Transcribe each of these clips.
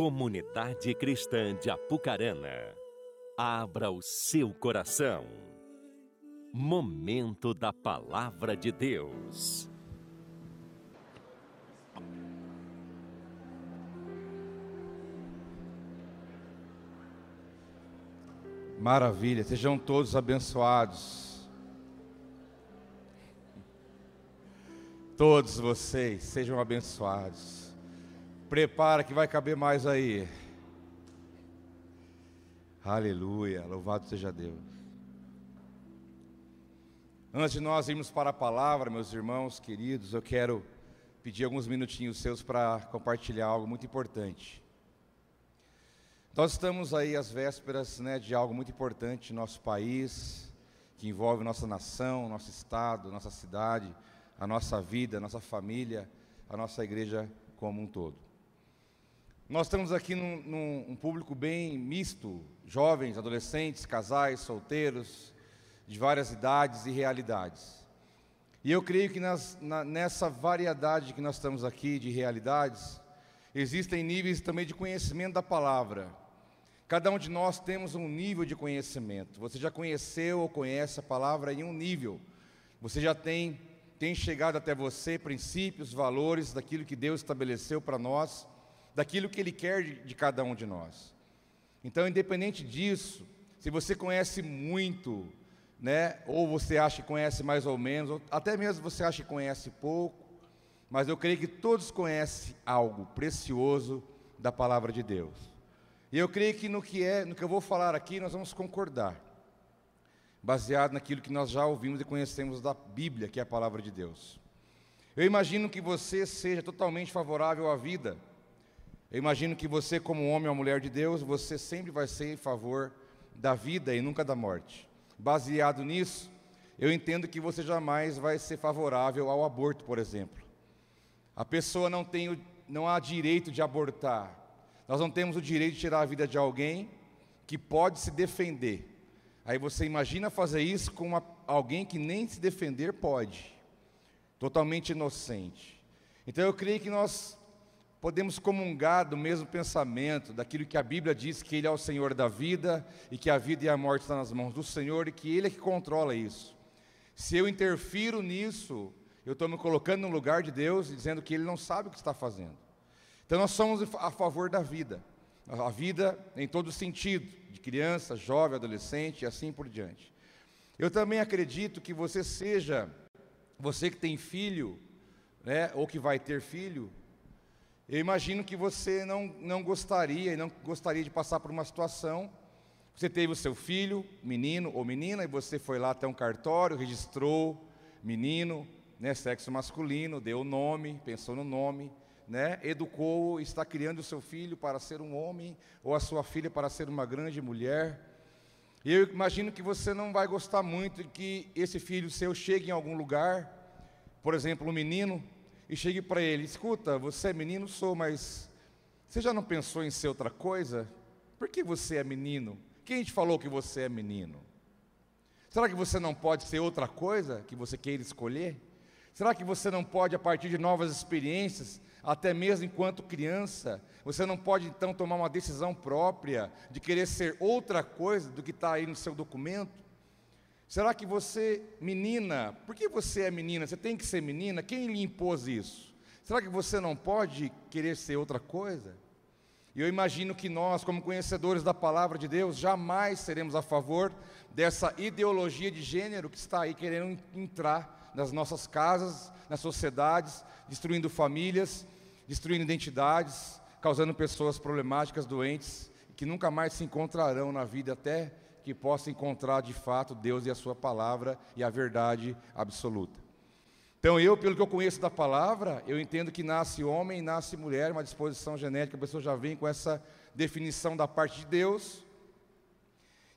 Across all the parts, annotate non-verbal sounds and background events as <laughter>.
Comunidade Cristã de Apucarana, abra o seu coração. Momento da Palavra de Deus. Maravilha, sejam todos abençoados. Todos vocês sejam abençoados. Prepara que vai caber mais aí. Aleluia, louvado seja Deus. Antes de nós irmos para a palavra, meus irmãos queridos, eu quero pedir alguns minutinhos seus para compartilhar algo muito importante. Nós estamos aí às vésperas né, de algo muito importante no nosso país, que envolve nossa nação, nosso estado, nossa cidade, a nossa vida, a nossa família, a nossa igreja como um todo. Nós estamos aqui num, num um público bem misto, jovens, adolescentes, casais, solteiros, de várias idades e realidades. E eu creio que nas, na, nessa variedade que nós estamos aqui de realidades, existem níveis também de conhecimento da palavra. Cada um de nós temos um nível de conhecimento. Você já conheceu ou conhece a palavra em um nível. Você já tem, tem chegado até você princípios, valores daquilo que Deus estabeleceu para nós, daquilo que Ele quer de, cada um de nós. Então, independente disso, se você conhece muito, né, ou você acha que conhece mais ou menos, ou até mesmo você acha que conhece pouco, mas eu creio que todos conhecem algo precioso da palavra de Deus. E eu creio que no que é, no que eu vou falar aqui, nós vamos concordar, baseado naquilo que nós já ouvimos e conhecemos da Bíblia, que é a palavra de Deus. Eu imagino que você seja totalmente favorável à vida. Eu imagino que você, como homem ou mulher de Deus, você sempre vai ser em favor da vida e nunca da morte. Baseado nisso, eu entendo que você jamais vai ser favorável ao aborto, por exemplo. A pessoa não tem, não há direito de abortar, nós não temos o direito de tirar a vida de alguém que pode se defender. Aí você imagina fazer isso com uma, alguém que nem se defender pode, totalmente inocente. Então eu creio que nós podemos comungar do mesmo pensamento, daquilo que a Bíblia diz que Ele é o Senhor da vida e que a vida e a morte estão nas mãos do Senhor e que Ele é que controla isso. Se eu interfiro nisso, eu estou me colocando no lugar de Deus dizendo que Ele não sabe o que está fazendo. Então nós somos a favor da vida, a vida em todo sentido, de criança, jovem, adolescente e assim por diante. Eu também acredito que você seja, você que tem filho, né, ou que vai ter filho, eu imagino que você não, não gostaria e não gostaria de passar por uma situação. Você teve o seu filho, menino ou menina, e você foi lá até um cartório, registrou menino, né, sexo masculino, deu o nome, pensou no nome, né, educou, está criando o seu filho para ser um homem, ou a sua filha para ser uma grande mulher. E eu imagino que você não vai gostar muito que esse filho seu chegue em algum lugar, por exemplo, um menino, e chegue para ele: escuta, você é menino? Sou, mas você já não pensou em ser outra coisa? Por que você é menino? Quem te falou que você é menino? Será que você não pode ser outra coisa que você queira escolher? Será que você não pode, a partir de novas experiências, até mesmo enquanto criança, você não pode então tomar uma decisão própria de querer ser outra coisa do que está aí no seu documento? Será que você, menina, por que você é menina? Você tem que ser menina? Quem lhe impôs isso? Será que você não pode querer ser outra coisa? E eu imagino que nós, como conhecedores da palavra de Deus, jamais seremos a favor dessa ideologia de gênero que está aí querendo entrar nas nossas casas, nas sociedades, destruindo famílias, destruindo identidades, causando pessoas problemáticas, doentes, que nunca mais se encontrarão na vida até que possam encontrar de fato Deus e a sua palavra e a verdade absoluta. Então, eu, pelo que eu conheço da palavra, eu entendo que nasce homem nasce mulher, uma disposição genética, a pessoa já vem com essa definição da parte de Deus,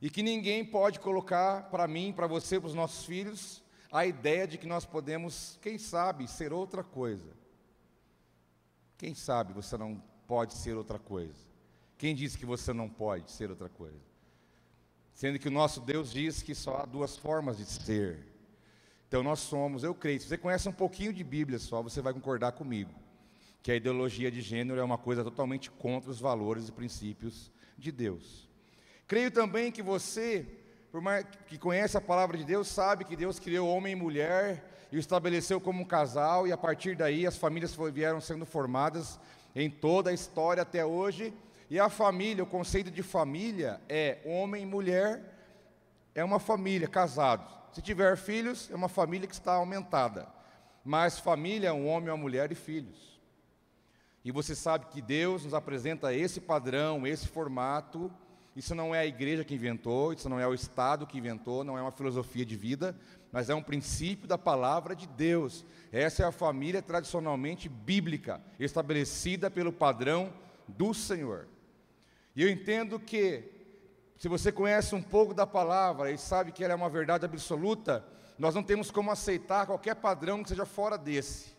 e que ninguém pode colocar para mim, para você, para os nossos filhos, a ideia de que nós podemos, quem sabe, ser outra coisa. Quem sabe você não pode ser outra coisa? Quem disse que você não pode ser outra coisa? Sendo que o nosso Deus diz que só há duas formas de ser. Então nós somos, eu creio, se você conhece um pouquinho de Bíblia só, você vai concordar comigo. que a ideologia de gênero é uma coisa totalmente contra os valores e princípios de Deus. Creio também que você, que conhece a palavra de Deus, sabe que Deus criou homem e mulher e o estabeleceu como um casal, e a partir daí as famílias vieram sendo formadas em toda a história até hoje. E a família, o conceito de família é homem e mulher, é uma família, casados. Se tiver filhos, é uma família que está aumentada. Mas família é um homem, uma mulher e filhos. E você sabe que Deus nos apresenta esse padrão, esse formato. Isso não é a igreja que inventou, isso não é o Estado que inventou, não é uma filosofia de vida, mas é um princípio da palavra de Deus. Essa é a família tradicionalmente bíblica, estabelecida pelo padrão do Senhor. E eu entendo que, se você conhece um pouco da palavra e sabe que ela é uma verdade absoluta, nós não temos como aceitar qualquer padrão que seja fora desse,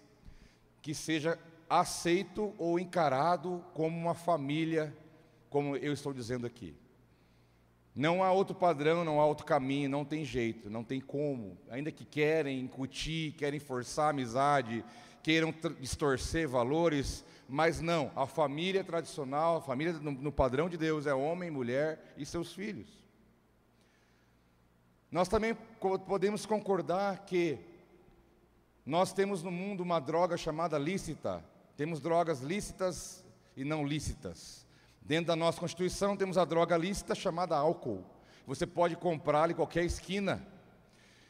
que seja aceito ou encarado como uma família, como eu estou dizendo aqui. Não há outro padrão, não há outro caminho, não tem jeito, não tem como. Ainda que querem incutir, querem forçar a amizade, queiram distorcer valores, mas não. A família tradicional, a família no, no padrão de Deus é homem, mulher e seus filhos. Nós também podemos concordar que nós temos no mundo uma droga chamada lícita. Temos drogas lícitas e não lícitas. Dentro da nossa Constituição temos a droga lícita chamada álcool. Você pode comprá-la em qualquer esquina.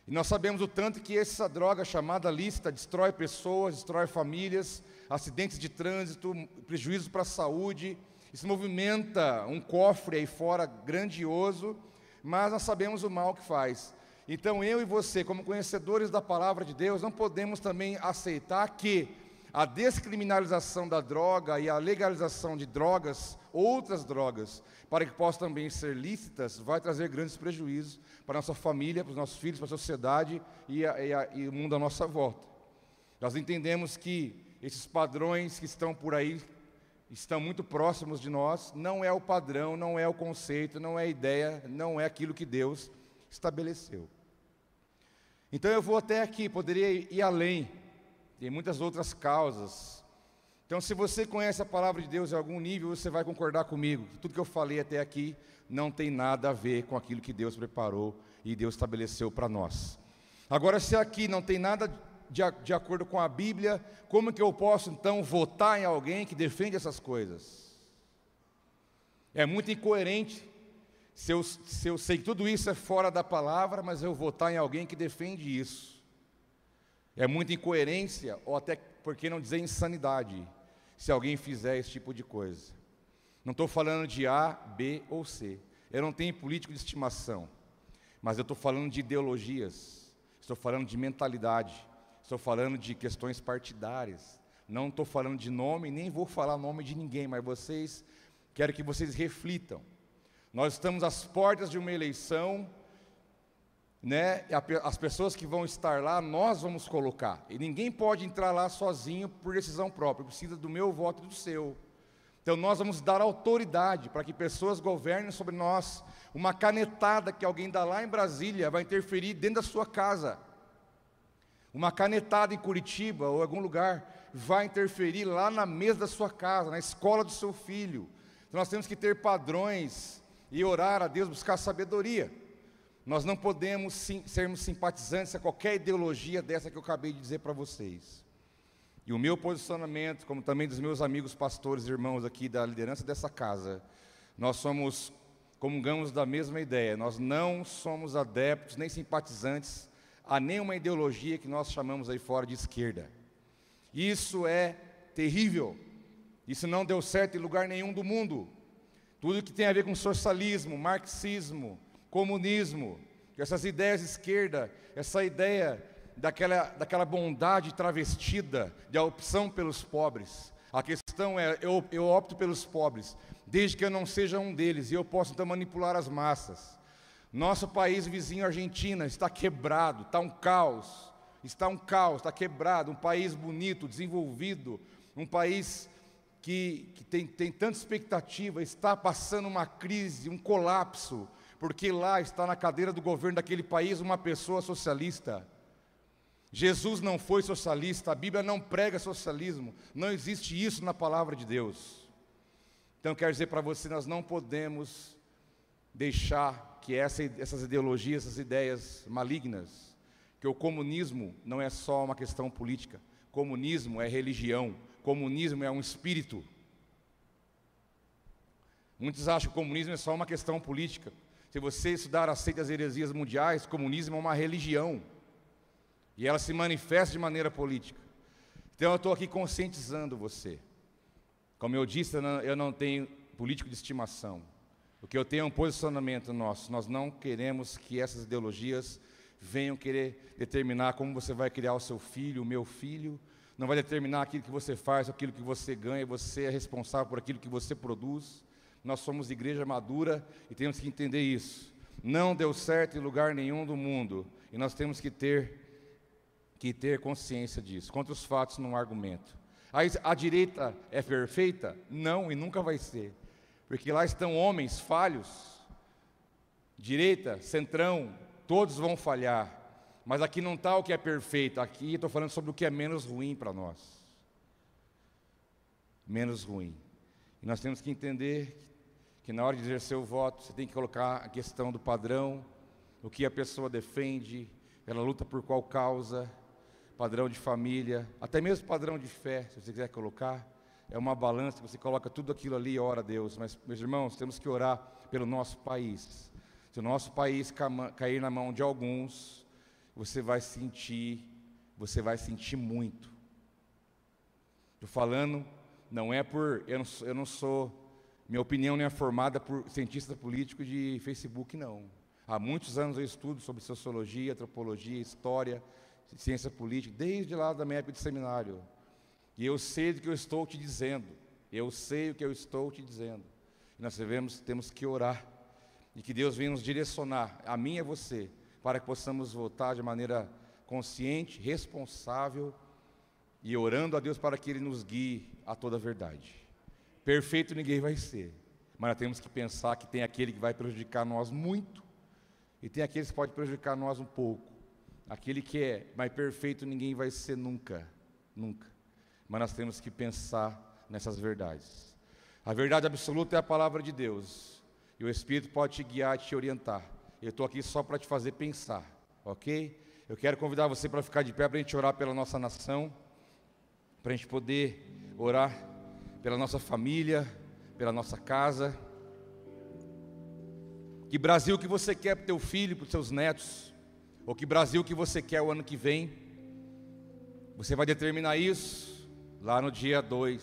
E nós sabemos o tanto que essa droga chamada lícita destrói pessoas, destrói famílias, acidentes de trânsito, prejuízos para a saúde. Isso movimenta um cofre aí fora grandioso, mas nós sabemos o mal que faz. Então eu e você, como conhecedores da palavra de Deus, não podemos também aceitar que a descriminalização da droga e a legalização de drogas, outras drogas, para que possam também ser lícitas, vai trazer grandes prejuízos para a nossa família, para os nossos filhos, para a sociedade e, a, e, a, e o mundo à nossa volta. Nós entendemos que esses padrões que estão por aí estão muito próximos de nós, não é o padrão, não é o conceito, não é a ideia, não é aquilo que Deus estabeleceu. Então eu vou até aqui, poderia ir além, tem muitas outras causas. Então, se você conhece a palavra de Deus em algum nível, você vai concordar comigo tudo que eu falei até aqui não tem nada a ver com aquilo que Deus preparou e Deus estabeleceu para nós. Agora, se aqui não tem nada de, de acordo com a Bíblia, como que eu posso então votar em alguém que defende essas coisas? É muito incoerente se eu, se eu sei que tudo isso é fora da palavra, mas eu votar em alguém que defende isso. É muita incoerência, ou até, por que não dizer insanidade, se alguém fizer esse tipo de coisa. Não estou falando de A, B ou C. Eu não tenho político de estimação, mas eu estou falando de ideologias, estou falando de mentalidade, estou falando de questões partidárias. Não estou falando de nome, nem vou falar nome de ninguém, mas vocês, quero que vocês reflitam. Nós estamos às portas de uma eleição né, as pessoas que vão estar lá, nós vamos colocar. E ninguém pode entrar lá sozinho por decisão própria, precisa do meu voto e do seu. Então nós vamos dar autoridade para que pessoas governem sobre nós. Uma canetada que alguém dá lá em Brasília vai interferir dentro da sua casa. Uma canetada em Curitiba ou algum lugar vai interferir lá na mesa da sua casa, na escola do seu filho. Então nós temos que ter padrões e orar a Deus, buscar sabedoria. Nós não podemos sim, sermos simpatizantes a qualquer ideologia dessa que eu acabei de dizer para vocês. E o meu posicionamento, como também dos meus amigos pastores e irmãos aqui da liderança dessa casa, nós somos, comungamos da mesma ideia. Nós não somos adeptos nem simpatizantes a nenhuma ideologia que nós chamamos aí fora de esquerda. Isso é terrível. Isso não deu certo em lugar nenhum do mundo. Tudo que tem a ver com socialismo, marxismo, comunismo, essas ideias de esquerda, essa ideia daquela, daquela bondade travestida de a opção pelos pobres. A questão é, eu, eu opto pelos pobres, desde que eu não seja um deles, e eu posso então manipular as massas. Nosso país vizinho, Argentina, está quebrado, está um caos, está um caos, está quebrado, um país bonito, desenvolvido, um país que, que tem, tem tanta expectativa, está passando uma crise, um colapso, porque lá está na cadeira do governo daquele país uma pessoa socialista. Jesus não foi socialista, a Bíblia não prega socialismo, não existe isso na palavra de Deus. Então, quero dizer para você, nós não podemos deixar que essa, essas ideologias, essas ideias malignas, que o comunismo não é só uma questão política, comunismo é religião, comunismo é um espírito. Muitos acham que o comunismo é só uma questão política. Se você estudar as heresias mundiais, comunismo é uma religião. E ela se manifesta de maneira política. Então eu estou aqui conscientizando você. Como eu disse, eu não tenho político de estimação. O que eu tenho é um posicionamento nosso. Nós não queremos que essas ideologias venham querer determinar como você vai criar o seu filho, o meu filho. Não vai determinar aquilo que você faz, aquilo que você ganha. Você é responsável por aquilo que você produz. Nós somos igreja madura e temos que entender isso. Não deu certo em lugar nenhum do mundo. E nós temos que ter que ter consciência disso. Contra os fatos não argumento. A, a direita é perfeita? Não, e nunca vai ser. Porque lá estão homens falhos. Direita, centrão, todos vão falhar. Mas aqui não está o que é perfeito, aqui estou falando sobre o que é menos ruim para nós. Menos ruim. E nós temos que entender que na hora de exercer o voto, você tem que colocar a questão do padrão, o que a pessoa defende, ela luta por qual causa, padrão de família, até mesmo padrão de fé, se você quiser colocar. É uma balança, você coloca tudo aquilo ali e ora a Deus. Mas, meus irmãos, temos que orar pelo nosso país. Se o nosso país cair na mão de alguns, você vai sentir, você vai sentir muito. Estou falando, não é por. Eu não, eu não sou. Minha opinião não é formada por cientista político de Facebook, não. Há muitos anos eu estudo sobre sociologia, antropologia, história, ciência política, desde lá da minha época de seminário. E eu sei do que eu estou te dizendo. Eu sei o que eu estou te dizendo. E nós devemos, temos que orar. E que Deus venha nos direcionar, a mim e a você, para que possamos votar de maneira consciente, responsável e orando a Deus para que Ele nos guie a toda a verdade. Perfeito ninguém vai ser, mas nós temos que pensar que tem aquele que vai prejudicar nós muito e tem aquele que pode prejudicar nós um pouco. Aquele que é, mas perfeito ninguém vai ser nunca, nunca. Mas nós temos que pensar nessas verdades. A verdade absoluta é a palavra de Deus. E o Espírito pode te guiar, te orientar. Eu estou aqui só para te fazer pensar, ok? Eu quero convidar você para ficar de pé para a gente orar pela nossa nação, para a gente poder orar pela nossa família, pela nossa casa. Que Brasil que você quer para o teu filho, para os seus netos? Ou que Brasil que você quer o ano que vem. Você vai determinar isso lá no dia 2.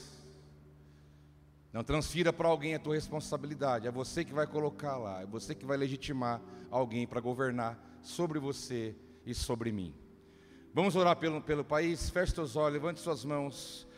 Não transfira para alguém a tua responsabilidade. É você que vai colocar lá. É você que vai legitimar alguém para governar sobre você e sobre mim. Vamos orar pelo, pelo país. Feche seus olhos, levante suas mãos.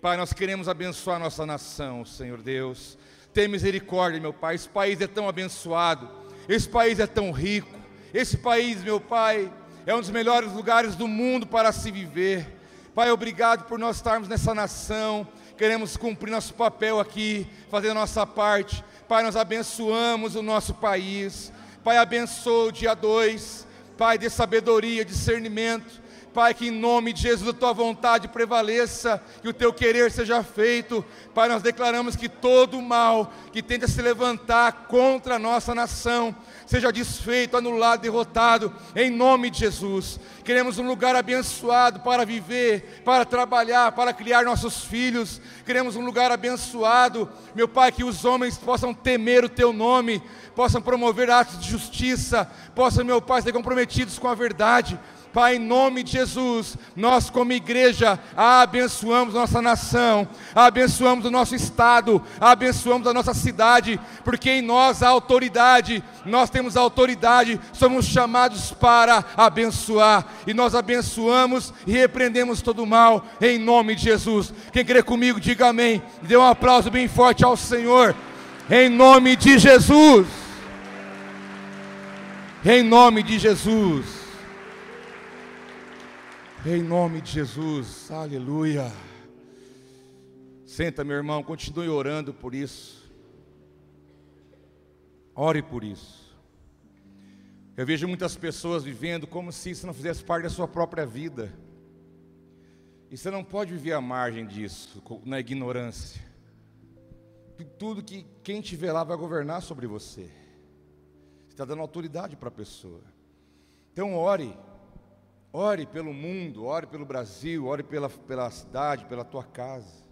Pai, nós queremos abençoar nossa nação, Senhor Deus. Tem misericórdia, meu Pai. Esse país é tão abençoado. Esse país é tão rico. Esse país, meu Pai, é um dos melhores lugares do mundo para se viver. Pai, obrigado por nós estarmos nessa nação. Queremos cumprir nosso papel aqui, fazer a nossa parte. Pai, nós abençoamos o nosso país. Pai, abençoa o dia 2. Pai, dê sabedoria, discernimento. Pai, que em nome de Jesus a tua vontade prevaleça, que o teu querer seja feito. Pai, nós declaramos que todo mal que tenta se levantar contra a nossa nação, seja desfeito, anulado, derrotado, em nome de Jesus. Queremos um lugar abençoado para viver, para trabalhar, para criar nossos filhos. Queremos um lugar abençoado, meu Pai, que os homens possam temer o Teu nome, possam promover atos de justiça, possam, meu Pai, ser comprometidos com a verdade. Pai, em nome de Jesus, nós como igreja abençoamos nossa nação, abençoamos o nosso estado, abençoamos a nossa cidade, porque em nós há autoridade, nós temos autoridade, somos chamados para abençoar, e nós abençoamos e repreendemos todo o mal, em nome de Jesus. Quem crê comigo, diga amém. Dê um aplauso bem forte ao Senhor, em nome de Jesus. Em nome de Jesus. Em nome de Jesus, aleluia. Senta, meu irmão, continue orando por isso. Ore por isso. Eu vejo muitas pessoas vivendo como se isso não fizesse parte da sua própria vida. E você não pode viver à margem disso, na ignorância. Tudo que quem vê lá vai governar sobre você. Você está dando autoridade para a pessoa. Então ore, ore pelo mundo, ore pelo Brasil, ore pela, pela cidade, pela tua casa.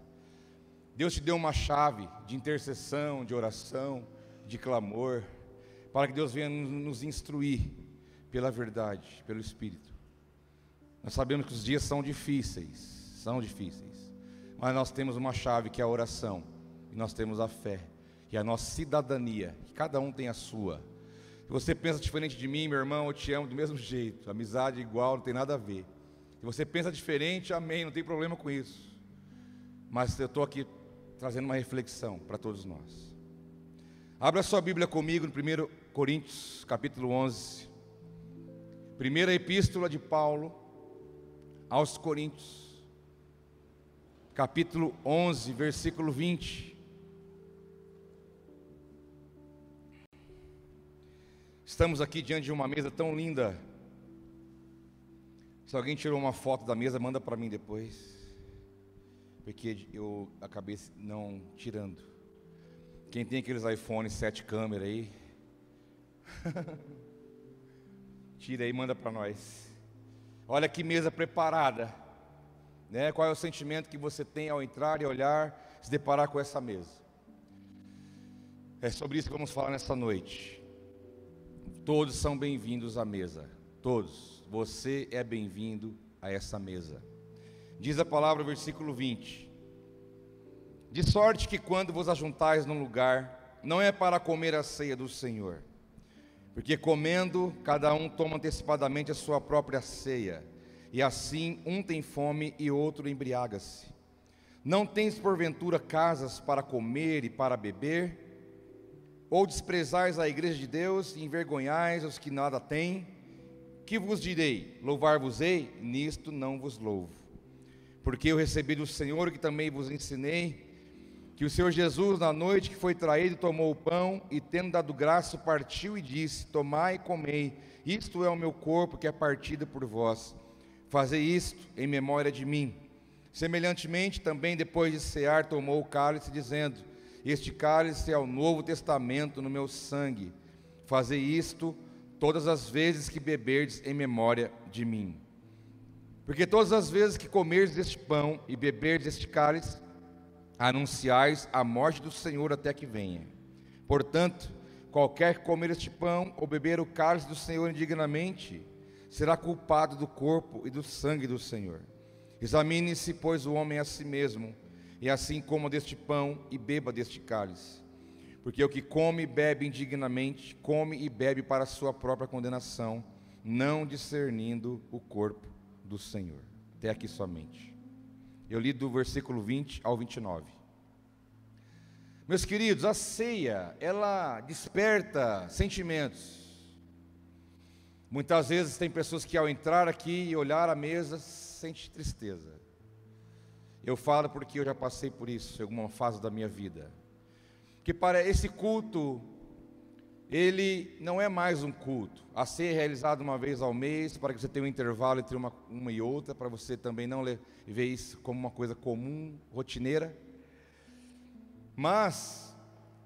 Deus te deu uma chave de intercessão, de oração, de clamor, para que Deus venha nos instruir pela verdade, pelo Espírito. Nós sabemos que os dias são difíceis, são difíceis, mas nós temos uma chave que é a oração, e nós temos a fé, e a nossa cidadania, que cada um tem a sua. Se você pensa diferente de mim, meu irmão, eu te amo do mesmo jeito. Amizade igual, não tem nada a ver. Se você pensa diferente, amém, não tem problema com isso. Mas eu estou aqui trazendo uma reflexão para todos nós. Abra sua Bíblia comigo no 1 Coríntios, capítulo 11. Primeira epístola de Paulo aos Coríntios, capítulo 11, versículo 20. Estamos aqui diante de uma mesa tão linda. Se alguém tirou uma foto da mesa, manda para mim depois. Porque eu acabei não tirando. Quem tem aqueles iPhone 7 câmera aí? <laughs> Tira aí, manda para nós. Olha que mesa preparada. Né? Qual é o sentimento que você tem ao entrar e olhar, se deparar com essa mesa? É sobre isso que vamos falar nessa noite. Todos são bem-vindos à mesa. Todos. Você é bem-vindo a essa mesa. Diz a palavra, versículo 20: De sorte que quando vos ajuntais num lugar, não é para comer a ceia do Senhor, porque comendo, cada um toma antecipadamente a sua própria ceia, e assim um tem fome e outro embriaga-se. Não tens porventura casas para comer e para beber? Ou desprezais a igreja de Deus e envergonhais os que nada têm? Que vos direi? Louvar-vos-ei? Nisto não vos louvo. Porque eu recebi do Senhor que também vos ensinei, que o Senhor Jesus, na noite que foi traído, tomou o pão e, tendo dado graça, partiu e disse: Tomai e comei, isto é o meu corpo que é partido por vós. Fazei isto em memória de mim. Semelhantemente, também depois de cear, tomou o cálice, dizendo: este cálice é o novo testamento no meu sangue. Fazei isto todas as vezes que beberdes em memória de mim. Porque todas as vezes que comerdes este pão e beberdes este cálice, anunciais a morte do Senhor até que venha. Portanto, qualquer que comer este pão ou beber o cálice do Senhor indignamente, será culpado do corpo e do sangue do Senhor. Examine-se, pois, o homem a si mesmo e assim coma deste pão e beba deste cálice. Porque o que come e bebe indignamente, come e bebe para a sua própria condenação, não discernindo o corpo do Senhor. Até aqui somente. Eu li do versículo 20 ao 29. Meus queridos, a ceia, ela desperta sentimentos. Muitas vezes tem pessoas que ao entrar aqui e olhar a mesa, sente tristeza. Eu falo porque eu já passei por isso em alguma fase da minha vida. Que para esse culto, ele não é mais um culto a ser realizado uma vez ao mês, para que você tenha um intervalo entre uma, uma e outra, para você também não ver isso como uma coisa comum, rotineira. Mas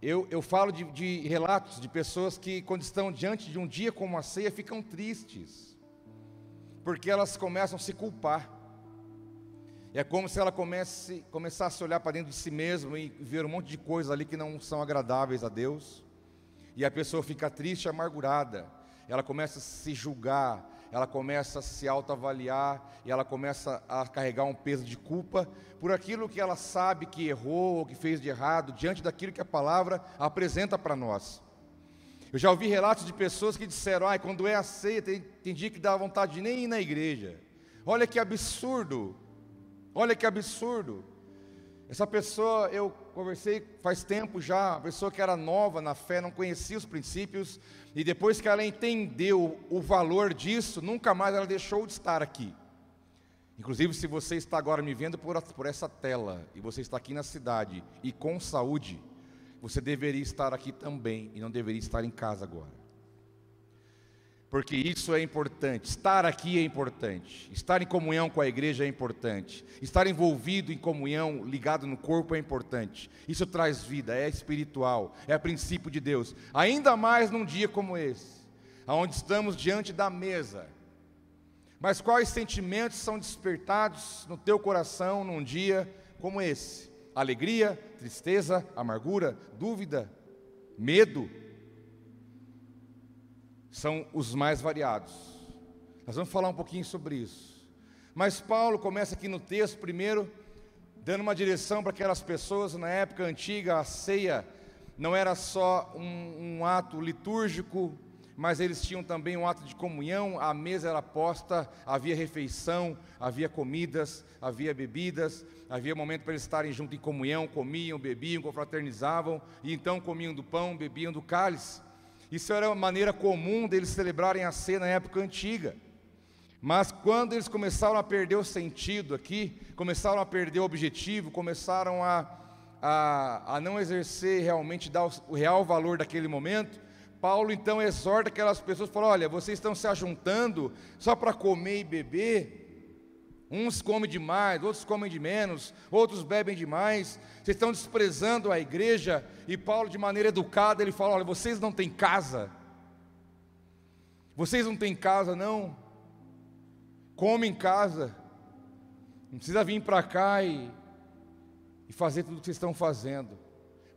eu, eu falo de, de relatos de pessoas que, quando estão diante de um dia como a ceia, ficam tristes, porque elas começam a se culpar. É como se ela comece, começasse a olhar para dentro de si mesma e ver um monte de coisas ali que não são agradáveis a Deus. E a pessoa fica triste amargurada. Ela começa a se julgar, ela começa a se autoavaliar e ela começa a carregar um peso de culpa por aquilo que ela sabe que errou ou que fez de errado, diante daquilo que a palavra apresenta para nós. Eu já ouvi relatos de pessoas que disseram: ah, quando é a ceia, tem, tem dia que dá vontade de nem ir na igreja. Olha que absurdo Olha que absurdo. Essa pessoa, eu conversei faz tempo já, pessoa que era nova na fé, não conhecia os princípios, e depois que ela entendeu o valor disso, nunca mais ela deixou de estar aqui. Inclusive, se você está agora me vendo por, por essa tela, e você está aqui na cidade e com saúde, você deveria estar aqui também, e não deveria estar em casa agora. Porque isso é importante. Estar aqui é importante. Estar em comunhão com a igreja é importante. Estar envolvido em comunhão, ligado no corpo é importante. Isso traz vida, é espiritual, é princípio de Deus. Ainda mais num dia como esse, onde estamos diante da mesa. Mas quais sentimentos são despertados no teu coração num dia como esse? Alegria, tristeza, amargura, dúvida, medo, são os mais variados. Nós vamos falar um pouquinho sobre isso. Mas Paulo começa aqui no texto, primeiro, dando uma direção para aquelas pessoas, na época antiga, a ceia não era só um, um ato litúrgico, mas eles tinham também um ato de comunhão, a mesa era posta, havia refeição, havia comidas, havia bebidas, havia momento para eles estarem juntos em comunhão, comiam, bebiam, confraternizavam, e então comiam do pão, bebiam do cálice. Isso era uma maneira comum deles celebrarem a ceia na época antiga. Mas quando eles começaram a perder o sentido aqui, começaram a perder o objetivo, começaram a, a, a não exercer realmente, dar o, o real valor daquele momento, Paulo então exorta aquelas pessoas, fala, olha, vocês estão se ajuntando só para comer e beber, Uns comem demais, outros comem de menos, outros bebem demais. Vocês estão desprezando a igreja. E Paulo, de maneira educada, ele fala: Olha, vocês não têm casa. Vocês não têm casa, não. Come em casa. Não precisa vir para cá e, e fazer tudo o que vocês estão fazendo.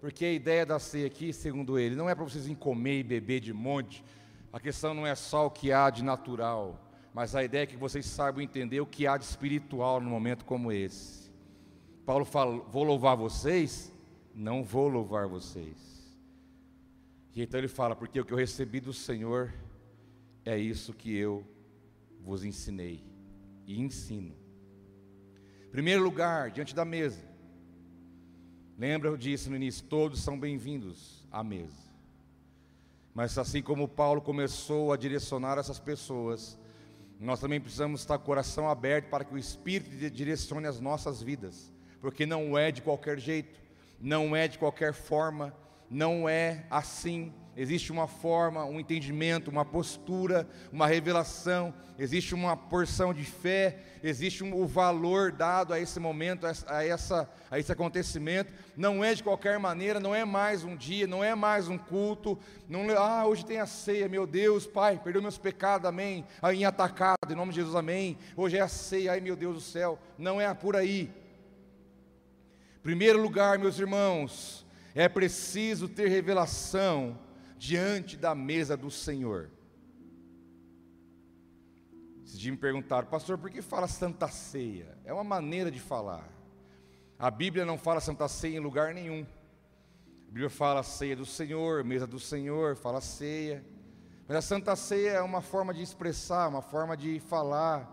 Porque a ideia da ceia aqui, segundo ele, não é para vocês comer e beber de monte. A questão não é só o que há de natural mas a ideia é que vocês saibam entender o que há de espiritual num momento como esse. Paulo fala: vou louvar vocês? Não vou louvar vocês. E então ele fala: porque o que eu recebi do Senhor é isso que eu vos ensinei e ensino. Primeiro lugar, diante da mesa. Lembra, eu disse no início: todos são bem-vindos à mesa. Mas assim como Paulo começou a direcionar essas pessoas, nós também precisamos estar com o coração aberto para que o Espírito direcione as nossas vidas, porque não é de qualquer jeito, não é de qualquer forma, não é assim existe uma forma, um entendimento, uma postura, uma revelação, existe uma porção de fé, existe um, o valor dado a esse momento, a, essa, a esse acontecimento. Não é de qualquer maneira, não é mais um dia, não é mais um culto. Não, ah, hoje tem a ceia, meu Deus, Pai, perdeu meus pecados, amém. Aí atacado, em nome de Jesus, amém. Hoje é a ceia, ai meu Deus do céu. Não é por aí. Primeiro lugar, meus irmãos, é preciso ter revelação diante da mesa do Senhor. Esses dias me perguntaram, pastor, por que fala Santa Ceia? É uma maneira de falar. A Bíblia não fala Santa Ceia em lugar nenhum. A Bíblia fala ceia do Senhor, mesa do Senhor, fala ceia. Mas a Santa Ceia é uma forma de expressar, uma forma de falar.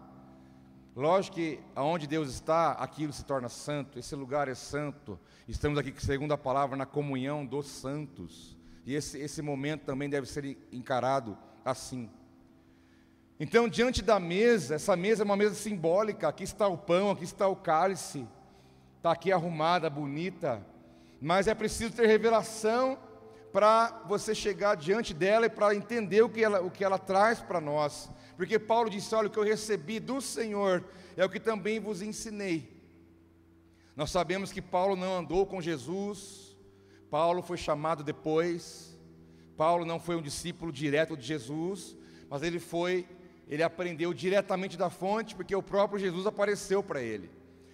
Lógico que aonde Deus está, aquilo se torna santo, esse lugar é santo. Estamos aqui, segundo a palavra, na comunhão dos santos. E esse, esse momento também deve ser encarado assim. Então, diante da mesa, essa mesa é uma mesa simbólica. Aqui está o pão, aqui está o cálice, está aqui arrumada, bonita. Mas é preciso ter revelação para você chegar diante dela e para entender o que ela, o que ela traz para nós. Porque Paulo disse: Olha, o que eu recebi do Senhor é o que também vos ensinei. Nós sabemos que Paulo não andou com Jesus, Paulo foi chamado depois. Paulo não foi um discípulo direto de Jesus, mas ele foi, ele aprendeu diretamente da fonte, porque o próprio Jesus apareceu para ele.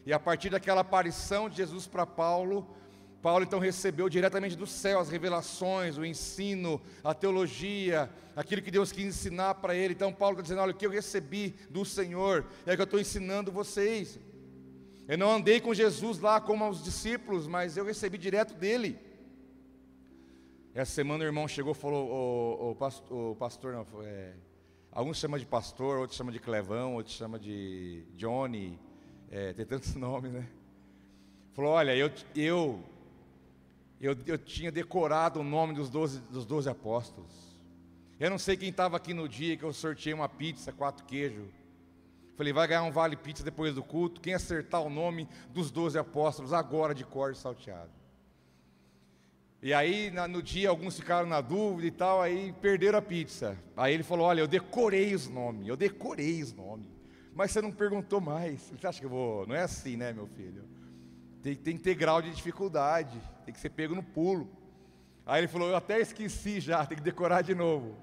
E a partir daquela aparição de Jesus para Paulo, Paulo então recebeu diretamente do céu as revelações, o ensino, a teologia, aquilo que Deus quis ensinar para ele. Então Paulo está dizendo: olha, o que eu recebi do Senhor é o que eu estou ensinando vocês. Eu não andei com Jesus lá como os discípulos, mas eu recebi direto dele. Essa semana o irmão chegou e falou, o, o, pastor, o pastor não, é, alguns chamam de pastor, outros chamam de Clevão, outros chamam de Johnny, é, tem tantos <laughs> nomes, né? Falou, olha, eu, eu, eu, eu tinha decorado o nome dos doze, dos doze apóstolos. Eu não sei quem estava aqui no dia que eu sorteei uma pizza, quatro queijos. Falei, vai ganhar um vale pizza depois do culto. Quem acertar o nome dos doze apóstolos agora de cor salteado. E aí, no dia, alguns ficaram na dúvida e tal, aí perderam a pizza. Aí ele falou: Olha, eu decorei os nomes, eu decorei os nomes. Mas você não perguntou mais. Você acha que eu vou. Não é assim, né, meu filho? Tem, tem que ter grau de dificuldade, tem que ser pego no pulo. Aí ele falou: Eu até esqueci já, tem que decorar de novo.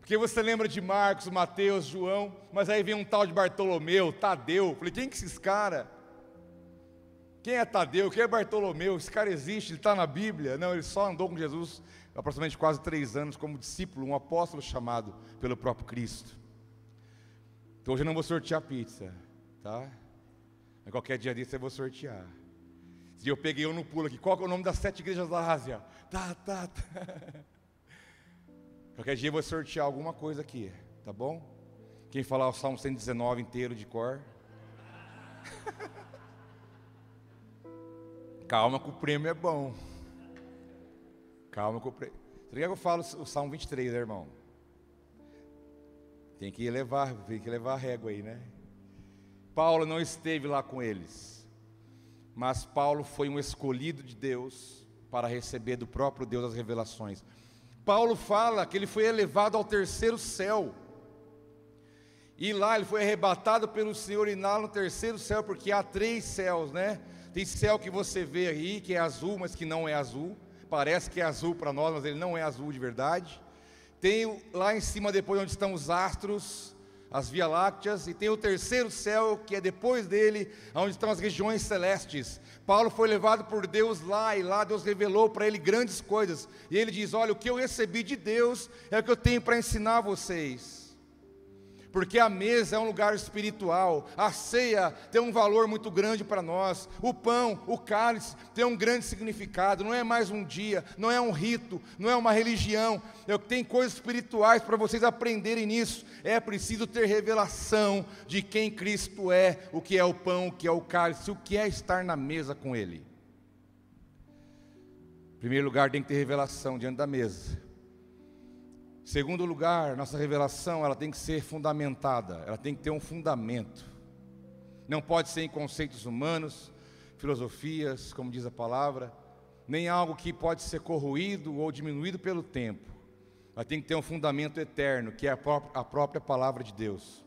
Porque você lembra de Marcos, Mateus, João, mas aí vem um tal de Bartolomeu, Tadeu. falei: Quem que esses caras? Quem é Tadeu? Quem é Bartolomeu? Esse cara existe, ele está na Bíblia? Não, ele só andou com Jesus aproximadamente quase três anos como discípulo, um apóstolo chamado pelo próprio Cristo. Então hoje eu não vou sortear pizza, tá? Mas qualquer dia disso eu vou sortear. E eu peguei um no pulo aqui. Qual é o nome das sete igrejas da Ásia? Tá, tá, tá. <laughs> Qualquer dia eu vou sortear alguma coisa aqui, tá bom? Quem falar o Salmo 119 inteiro de cor. <laughs> Calma que o prêmio é bom. Calma que o prêmio. Você que eu falo o Salmo 23, né, irmão? Tem que levar, tem que levar a régua aí, né? Paulo não esteve lá com eles, mas Paulo foi um escolhido de Deus para receber do próprio Deus as revelações. Paulo fala que ele foi elevado ao terceiro céu. E lá ele foi arrebatado pelo Senhor e lá no terceiro céu, porque há três céus, né? Tem céu que você vê aí, que é azul, mas que não é azul. Parece que é azul para nós, mas ele não é azul de verdade. Tem lá em cima, depois, onde estão os astros, as Via Lácteas, e tem o terceiro céu, que é depois dele, onde estão as regiões celestes. Paulo foi levado por Deus lá, e lá Deus revelou para ele grandes coisas. E ele diz: Olha, o que eu recebi de Deus é o que eu tenho para ensinar vocês porque a mesa é um lugar espiritual, a ceia tem um valor muito grande para nós, o pão, o cálice tem um grande significado, não é mais um dia, não é um rito, não é uma religião, é, tem coisas espirituais para vocês aprenderem nisso, é preciso ter revelação de quem Cristo é, o que é o pão, o que é o cálice, o que é estar na mesa com Ele. Em primeiro lugar, tem que ter revelação diante da mesa. Segundo lugar, nossa revelação ela tem que ser fundamentada, ela tem que ter um fundamento. Não pode ser em conceitos humanos, filosofias, como diz a palavra, nem algo que pode ser corroído ou diminuído pelo tempo. Ela tem que ter um fundamento eterno, que é a a própria palavra de Deus.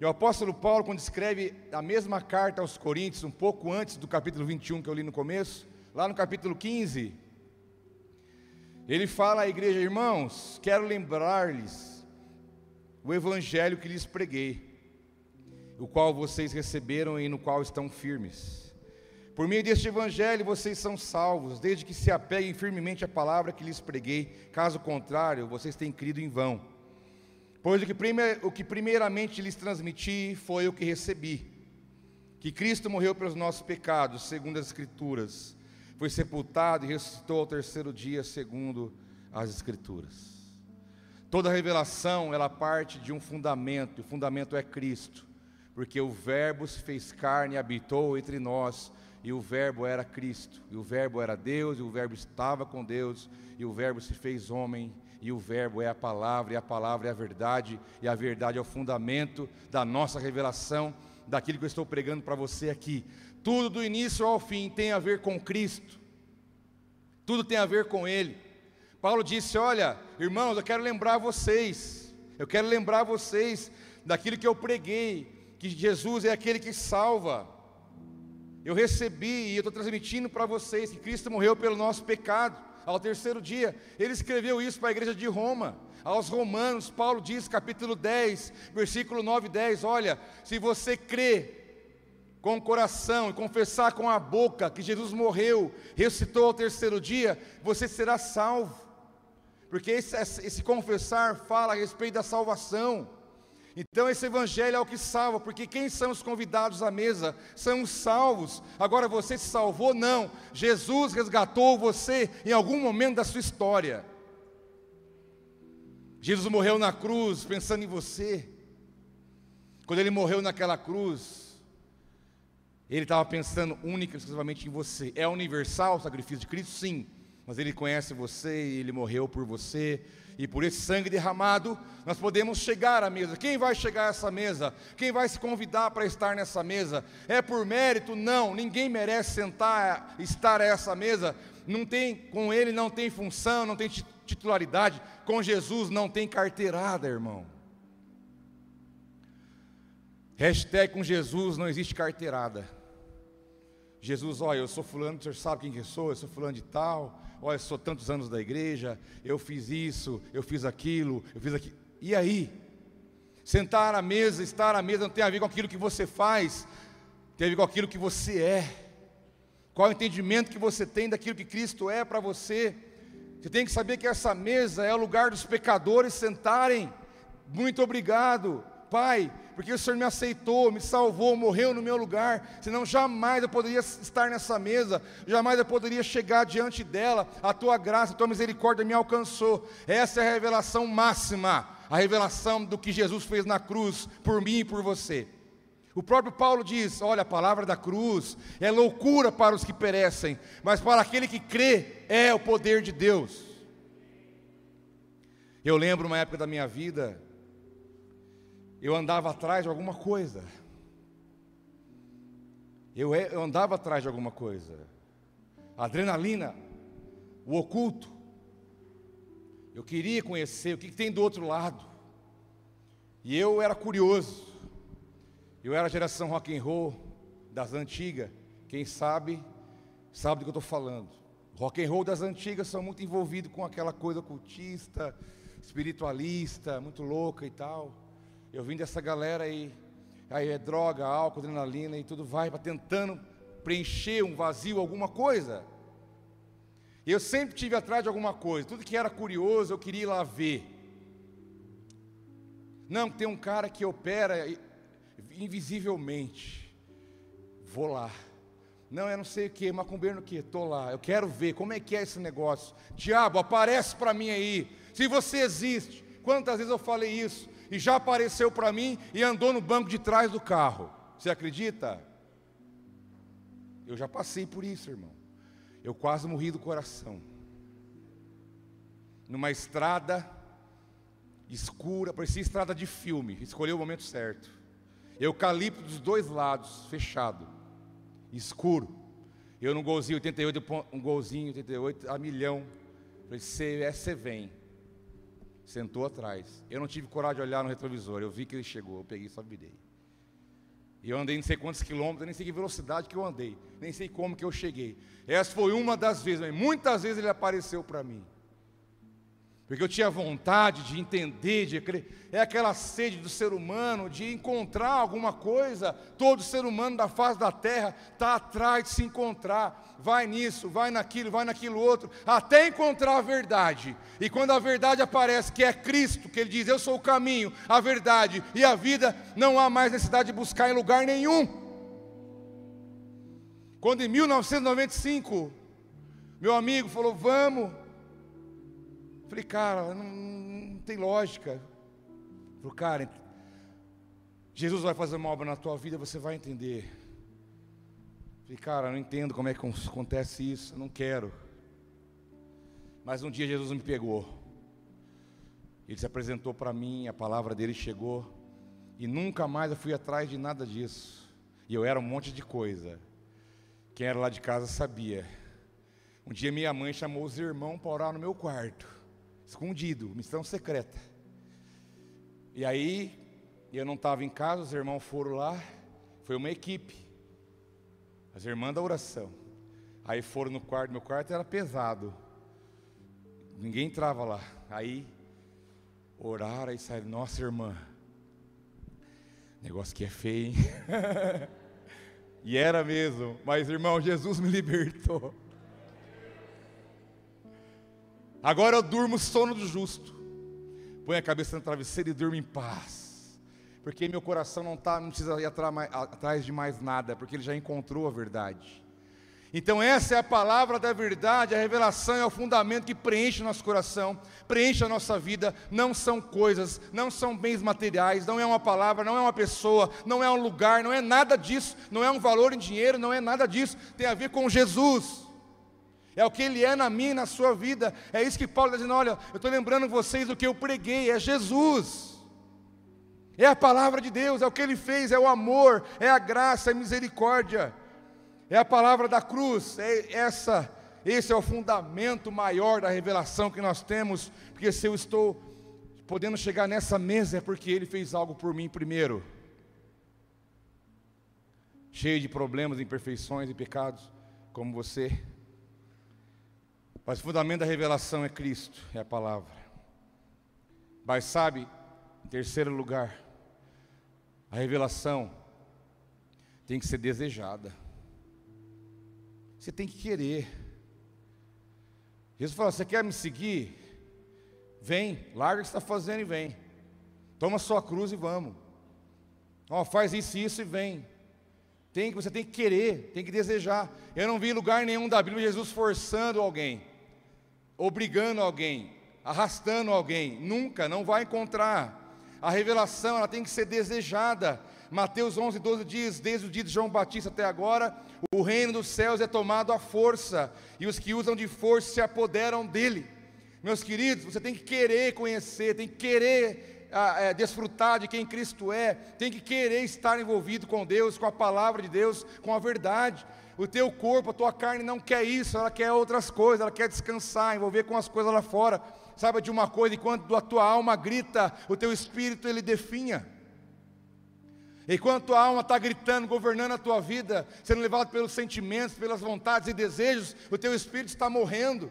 E o apóstolo Paulo, quando escreve a mesma carta aos Coríntios, um pouco antes do capítulo 21 que eu li no começo, lá no capítulo 15, ele fala à igreja, irmãos, quero lembrar-lhes o evangelho que lhes preguei, o qual vocês receberam e no qual estão firmes. Por meio deste evangelho vocês são salvos, desde que se apeguem firmemente à palavra que lhes preguei, caso contrário, vocês têm crido em vão. Pois o que, primeir, o que primeiramente lhes transmiti foi o que recebi: que Cristo morreu pelos nossos pecados, segundo as Escrituras foi sepultado e ressuscitou ao terceiro dia, segundo as Escrituras. Toda revelação, ela parte de um fundamento, e o fundamento é Cristo, porque o Verbo se fez carne e habitou entre nós, e o Verbo era Cristo, e o Verbo era Deus, e o Verbo estava com Deus, e o Verbo se fez homem, e o Verbo é a palavra, e a palavra é a verdade, e a verdade é o fundamento da nossa revelação, daquilo que eu estou pregando para você aqui. Tudo do início ao fim tem a ver com Cristo. Tudo tem a ver com Ele. Paulo disse: Olha, irmãos, eu quero lembrar vocês, eu quero lembrar vocês daquilo que eu preguei, que Jesus é aquele que salva. Eu recebi e eu estou transmitindo para vocês que Cristo morreu pelo nosso pecado ao terceiro dia. Ele escreveu isso para a igreja de Roma. Aos Romanos, Paulo diz, capítulo 10, versículo 9 e 10: Olha, se você crê com o coração e confessar com a boca que Jesus morreu, ressuscitou ao terceiro dia, você será salvo. Porque esse, esse confessar fala a respeito da salvação. Então esse evangelho é o que salva, porque quem são os convidados à mesa? São os salvos. Agora você se salvou? Não. Jesus resgatou você em algum momento da sua história. Jesus morreu na cruz pensando em você. Quando ele morreu naquela cruz, ele estava pensando única e exclusivamente em você. É universal o sacrifício de Cristo? Sim. mas Ele conhece você Ele morreu por você. E por esse sangue derramado, nós podemos chegar à mesa. Quem vai chegar a essa mesa? Quem vai se convidar para estar nessa mesa? É por mérito? Não, ninguém merece sentar, estar a essa mesa. Não tem, com ele não tem função, não tem titularidade. Com Jesus não tem carteirada, irmão. Hashtag com Jesus não existe carteirada. Jesus, olha, eu sou fulano, o senhor sabe quem que eu sou, eu sou fulano de tal, olha, eu sou tantos anos da igreja, eu fiz isso, eu fiz aquilo, eu fiz aquilo. E aí? Sentar à mesa, estar à mesa não tem a ver com aquilo que você faz, tem a ver com aquilo que você é. Qual o entendimento que você tem daquilo que Cristo é para você? Você tem que saber que essa mesa é o lugar dos pecadores sentarem. Muito obrigado, Pai, porque o Senhor me aceitou, me salvou, morreu no meu lugar, senão jamais eu poderia estar nessa mesa, jamais eu poderia chegar diante dela, a tua graça, a tua misericórdia me alcançou. Essa é a revelação máxima, a revelação do que Jesus fez na cruz por mim e por você. O próprio Paulo diz: olha, a palavra da cruz é loucura para os que perecem, mas para aquele que crê é o poder de Deus. Eu lembro uma época da minha vida, eu andava atrás de alguma coisa. Eu, eu andava atrás de alguma coisa. adrenalina, o oculto. Eu queria conhecer o que, que tem do outro lado. E eu era curioso. Eu era a geração rock and roll das antigas. Quem sabe, sabe do que eu estou falando. Rock and roll das antigas são muito envolvidos com aquela coisa ocultista, espiritualista, muito louca e tal. Eu vim dessa galera aí, aí é droga, álcool, adrenalina e tudo vai para tentando preencher um vazio, alguma coisa. Eu sempre tive atrás de alguma coisa, tudo que era curioso eu queria ir lá ver. Não, tem um cara que opera invisivelmente. Vou lá. Não, eu não sei o que, macumbeiro no que, estou lá. Eu quero ver como é que é esse negócio. Diabo, aparece para mim aí. Se você existe. Quantas vezes eu falei isso? E já apareceu para mim e andou no banco de trás do carro. Você acredita? Eu já passei por isso, irmão. Eu quase morri do coração. Numa estrada escura, parecia estrada de filme, escolheu o momento certo. Eucalipto dos dois lados, fechado, escuro. Eu no golzinho 88, um golzinho 88 a milhão. Falei, você, você vem. Sentou atrás. Eu não tive coragem de olhar no retrovisor. Eu vi que ele chegou. Eu peguei e só virei. E eu andei não sei quantos quilômetros, nem sei que velocidade que eu andei. Nem sei como que eu cheguei. Essa foi uma das vezes, mas muitas vezes ele apareceu para mim. Porque eu tinha vontade de entender, de crer. É aquela sede do ser humano de encontrar alguma coisa. Todo ser humano da face da terra está atrás de se encontrar. Vai nisso, vai naquilo, vai naquilo outro, até encontrar a verdade. E quando a verdade aparece, que é Cristo, que Ele diz: Eu sou o caminho, a verdade e a vida, não há mais necessidade de buscar em lugar nenhum. Quando em 1995, meu amigo falou: Vamos Falei, cara, não, não tem lógica. Falei, cara, Jesus vai fazer uma obra na tua vida, você vai entender. Falei, cara, não entendo como é que acontece isso, eu não quero. Mas um dia Jesus me pegou. Ele se apresentou para mim, a palavra dele chegou. E nunca mais eu fui atrás de nada disso. E eu era um monte de coisa. Quem era lá de casa sabia. Um dia minha mãe chamou os irmãos para orar no meu quarto escondido, missão secreta. E aí, eu não estava em casa, os irmãos foram lá, foi uma equipe, as irmãs da oração. Aí foram no quarto, meu quarto era pesado, ninguém entrava lá. Aí, oraram e saíram, nossa irmã, negócio que é feio, hein? <laughs> e era mesmo, mas irmão, Jesus me <laughs> libertou. Agora eu durmo o sono do justo. Põe a cabeça no travesseiro e durmo em paz. Porque meu coração não, tá, não precisa ir atrás de mais nada, porque ele já encontrou a verdade. Então, essa é a palavra da verdade, a revelação é o fundamento que preenche o nosso coração, preenche a nossa vida. Não são coisas, não são bens materiais, não é uma palavra, não é uma pessoa, não é um lugar, não é nada disso, não é um valor em dinheiro, não é nada disso. Tem a ver com Jesus. É o que Ele é na minha e na sua vida. É isso que Paulo está dizendo: olha, eu estou lembrando vocês do que eu preguei, é Jesus. É a palavra de Deus, é o que Ele fez, é o amor, é a graça, é a misericórdia, é a palavra da cruz, é essa, esse é o fundamento maior da revelação que nós temos, porque se eu estou podendo chegar nessa mesa é porque Ele fez algo por mim primeiro. Cheio de problemas, imperfeições e pecados, como você. Mas o fundamento da revelação é Cristo, é a palavra. Mas sabe, em terceiro lugar, a revelação tem que ser desejada. Você tem que querer. Jesus falou: Você quer me seguir? Vem, larga o que está fazendo e vem. Toma sua cruz e vamos. Ó, faz isso e isso e vem. Tem você tem que querer, tem que desejar. Eu não vi lugar nenhum da Bíblia Jesus forçando alguém obrigando alguém, arrastando alguém. Nunca, não vai encontrar. A revelação ela tem que ser desejada. Mateus 11, 12 diz: Desde o dia de João Batista até agora, o reino dos céus é tomado à força, e os que usam de força se apoderam dele. Meus queridos, você tem que querer conhecer, tem que querer ah, é, desfrutar de quem Cristo é, tem que querer estar envolvido com Deus, com a palavra de Deus, com a verdade. O teu corpo, a tua carne não quer isso, ela quer outras coisas, ela quer descansar, envolver com as coisas lá fora. Saiba de uma coisa, enquanto a tua alma grita, o teu espírito ele definha. Enquanto a alma está gritando, governando a tua vida, sendo levado pelos sentimentos, pelas vontades e desejos, o teu espírito está morrendo.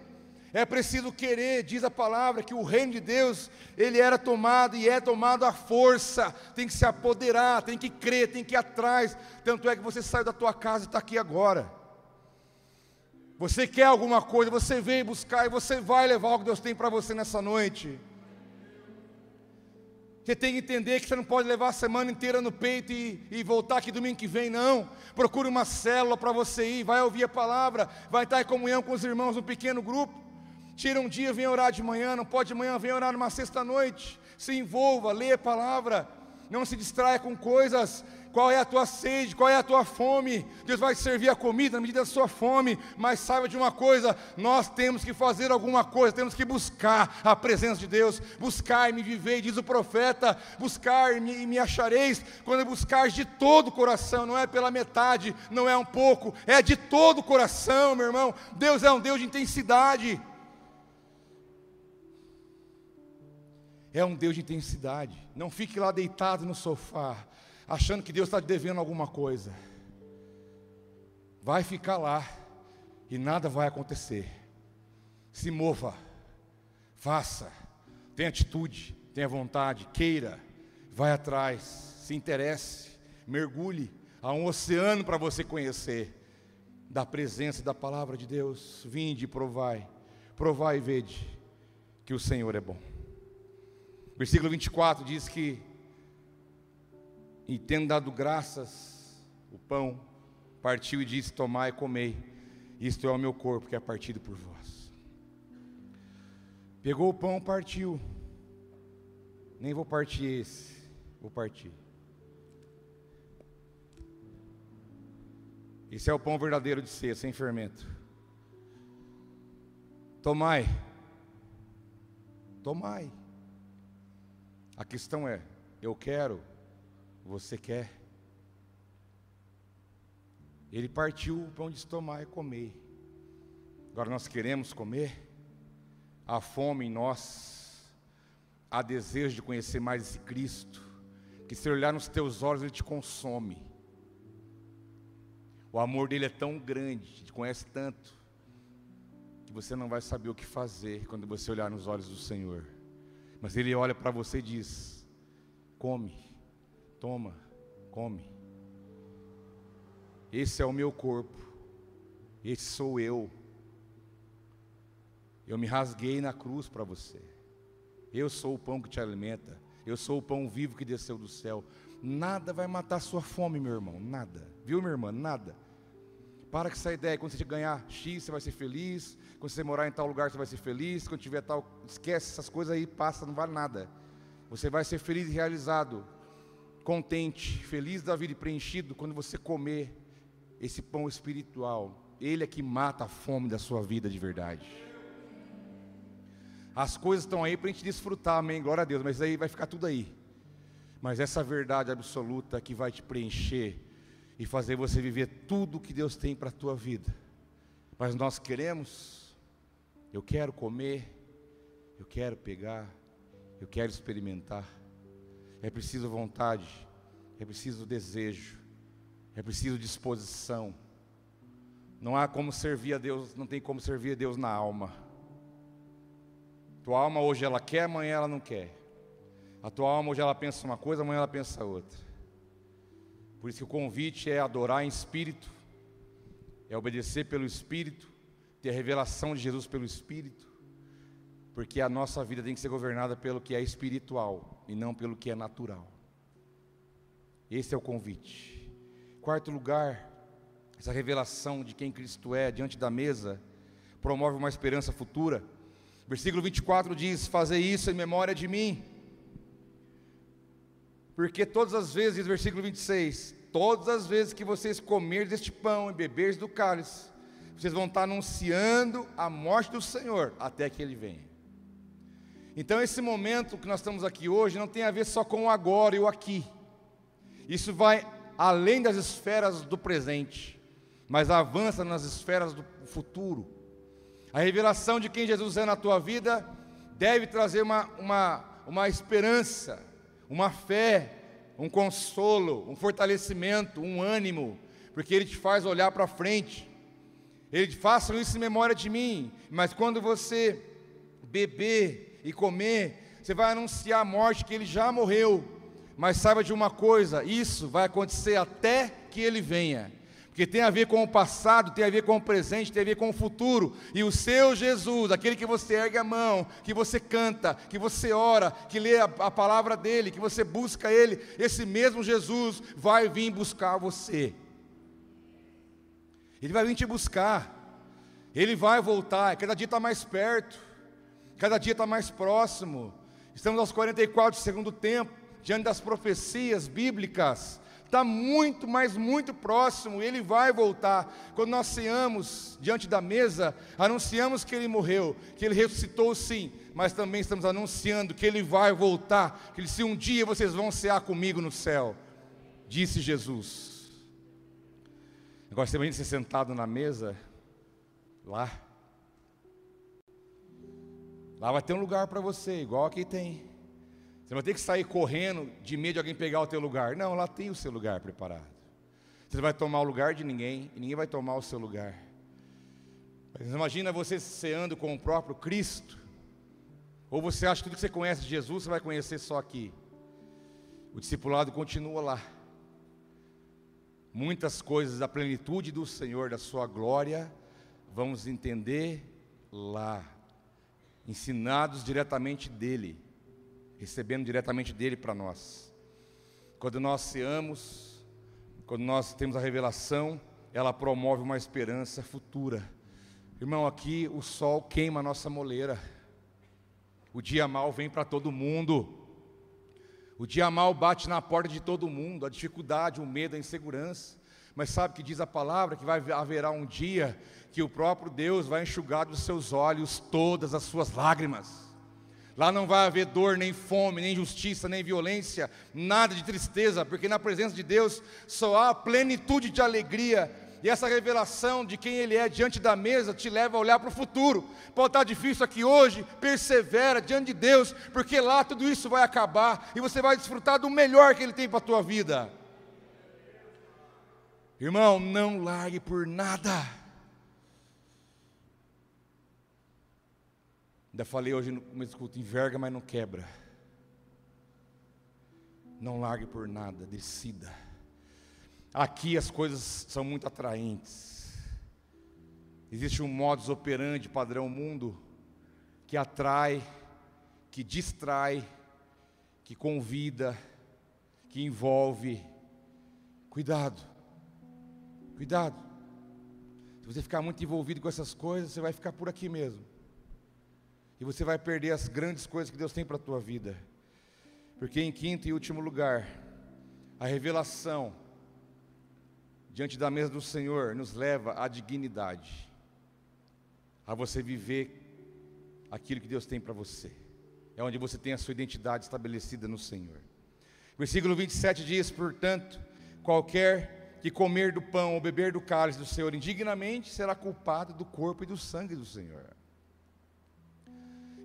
É preciso querer, diz a palavra, que o reino de Deus, ele era tomado e é tomado à força, tem que se apoderar, tem que crer, tem que ir atrás. Tanto é que você saiu da tua casa e está aqui agora. Você quer alguma coisa, você vem buscar e você vai levar o que Deus tem para você nessa noite. Você tem que entender que você não pode levar a semana inteira no peito e, e voltar aqui domingo que vem, não. Procure uma célula para você ir, vai ouvir a palavra, vai estar em comunhão com os irmãos no pequeno grupo. Tira um dia, vem orar de manhã, não pode de manhã, vem orar numa sexta-noite. Se envolva, lê a palavra. Não se distraia com coisas. Qual é a tua sede? Qual é a tua fome? Deus vai servir a comida na medida da sua fome. Mas saiba de uma coisa: nós temos que fazer alguma coisa, temos que buscar a presença de Deus. Buscar e me viver, diz o profeta. Buscar e me, e me achareis. Quando buscar de todo o coração, não é pela metade, não é um pouco, é de todo o coração, meu irmão. Deus é um Deus de intensidade. É um Deus de intensidade. Não fique lá deitado no sofá, achando que Deus está te devendo alguma coisa. Vai ficar lá e nada vai acontecer. Se mova, faça, tenha atitude, tenha vontade, queira, vai atrás, se interesse, mergulhe. Há um oceano para você conhecer da presença da palavra de Deus. Vinde, provai, provai e vede que o Senhor é bom. Versículo 24 diz que, e tendo dado graças, o pão partiu e disse: Tomai e comei, isto é o meu corpo que é partido por vós. Pegou o pão, partiu. Nem vou partir esse, vou partir. Esse é o pão verdadeiro de ser, sem fermento. Tomai. Tomai. A questão é: eu quero, você quer? Ele partiu o pão de tomar e comer. Agora nós queremos comer. Há fome em nós, há desejo de conhecer mais esse Cristo, que se olhar nos teus olhos ele te consome. O amor dele é tão grande, te conhece tanto, que você não vai saber o que fazer quando você olhar nos olhos do Senhor. Mas ele olha para você e diz: come, toma, come. Esse é o meu corpo, esse sou eu. Eu me rasguei na cruz para você. Eu sou o pão que te alimenta. Eu sou o pão vivo que desceu do céu. Nada vai matar sua fome, meu irmão. Nada. Viu, minha irmã? Nada. Para com essa ideia. Quando você ganhar X, você vai ser feliz. Quando você morar em tal lugar, você vai ser feliz. Quando tiver tal. Esquece essas coisas aí, passa, não vale nada. Você vai ser feliz e realizado, contente, feliz da vida e preenchido quando você comer esse pão espiritual. Ele é que mata a fome da sua vida de verdade. As coisas estão aí para a gente desfrutar, amém? Glória a Deus, mas aí vai ficar tudo aí. Mas essa verdade absoluta que vai te preencher e fazer você viver tudo que Deus tem para a tua vida. Mas nós queremos, eu quero comer, eu quero pegar, eu quero experimentar. É preciso vontade, é preciso desejo, é preciso disposição. Não há como servir a Deus, não tem como servir a Deus na alma. Tua alma hoje ela quer, amanhã ela não quer. A tua alma hoje ela pensa uma coisa, amanhã ela pensa outra. Por isso que o convite é adorar em espírito, é obedecer pelo espírito, ter a revelação de Jesus pelo espírito, porque a nossa vida tem que ser governada pelo que é espiritual e não pelo que é natural. Esse é o convite. Quarto lugar, essa revelação de quem Cristo é diante da mesa promove uma esperança futura. Versículo 24 diz: Fazer isso em memória de mim. Porque todas as vezes, versículo 26, todas as vezes que vocês comerem deste pão e beberes do cálice, vocês vão estar anunciando a morte do Senhor até que Ele venha. Então, esse momento que nós estamos aqui hoje não tem a ver só com o agora e o aqui. Isso vai além das esferas do presente, mas avança nas esferas do futuro. A revelação de quem Jesus é na tua vida deve trazer uma, uma, uma esperança, uma fé, um consolo, um fortalecimento, um ânimo, porque Ele te faz olhar para frente. Ele te faça isso em memória de mim, mas quando você beber e comer, você vai anunciar a morte que Ele já morreu. Mas saiba de uma coisa: isso vai acontecer até que Ele venha porque tem a ver com o passado, tem a ver com o presente, tem a ver com o futuro. E o seu Jesus, aquele que você ergue a mão, que você canta, que você ora, que lê a, a palavra dele, que você busca ele, esse mesmo Jesus vai vir buscar você. Ele vai vir te buscar. Ele vai voltar. Cada dia está mais perto. Cada dia está mais próximo. Estamos aos 44 do segundo tempo, diante das profecias bíblicas está muito, mas muito próximo, ele vai voltar. Quando nós ceamos diante da mesa, anunciamos que ele morreu, que ele ressuscitou sim, mas também estamos anunciando que ele vai voltar, que ele, se um dia vocês vão cear comigo no céu, disse Jesus. Agora você vai ser sentado na mesa, lá, lá vai ter um lugar para você, igual aqui tem. Você não vai ter que sair correndo de medo de alguém pegar o teu lugar. Não, lá tem o seu lugar preparado. Você vai tomar o lugar de ninguém e ninguém vai tomar o seu lugar. Mas imagina você ceando com o próprio Cristo. Ou você acha que tudo que você conhece de Jesus você vai conhecer só aqui. O discipulado continua lá. Muitas coisas da plenitude do Senhor, da sua glória, vamos entender lá, ensinados diretamente dele recebendo diretamente dele para nós. Quando nós seamos, quando nós temos a revelação, ela promove uma esperança futura. Irmão, aqui o sol queima a nossa moleira. O dia mal vem para todo mundo. O dia mal bate na porta de todo mundo, a dificuldade, o medo, a insegurança. Mas sabe que diz a palavra que vai haverá um dia que o próprio Deus vai enxugar dos seus olhos todas as suas lágrimas. Lá não vai haver dor, nem fome, nem justiça, nem violência, nada de tristeza, porque na presença de Deus só há plenitude de alegria. E essa revelação de quem Ele é diante da mesa te leva a olhar para o futuro. Pode estar difícil aqui hoje, persevera diante de Deus, porque lá tudo isso vai acabar e você vai desfrutar do melhor que Ele tem para a tua vida. Irmão, não largue por nada Ainda falei hoje no começo do culto, enverga, mas não quebra. Não largue por nada, decida. Aqui as coisas são muito atraentes. Existe um modus operandi padrão mundo que atrai, que distrai, que convida, que envolve. Cuidado. Cuidado. Se você ficar muito envolvido com essas coisas, você vai ficar por aqui mesmo. E você vai perder as grandes coisas que Deus tem para a tua vida. Porque em quinto e último lugar, a revelação diante da mesa do Senhor nos leva à dignidade, a você viver aquilo que Deus tem para você. É onde você tem a sua identidade estabelecida no Senhor. Versículo 27 diz: Portanto, qualquer que comer do pão ou beber do cálice do Senhor indignamente será culpado do corpo e do sangue do Senhor.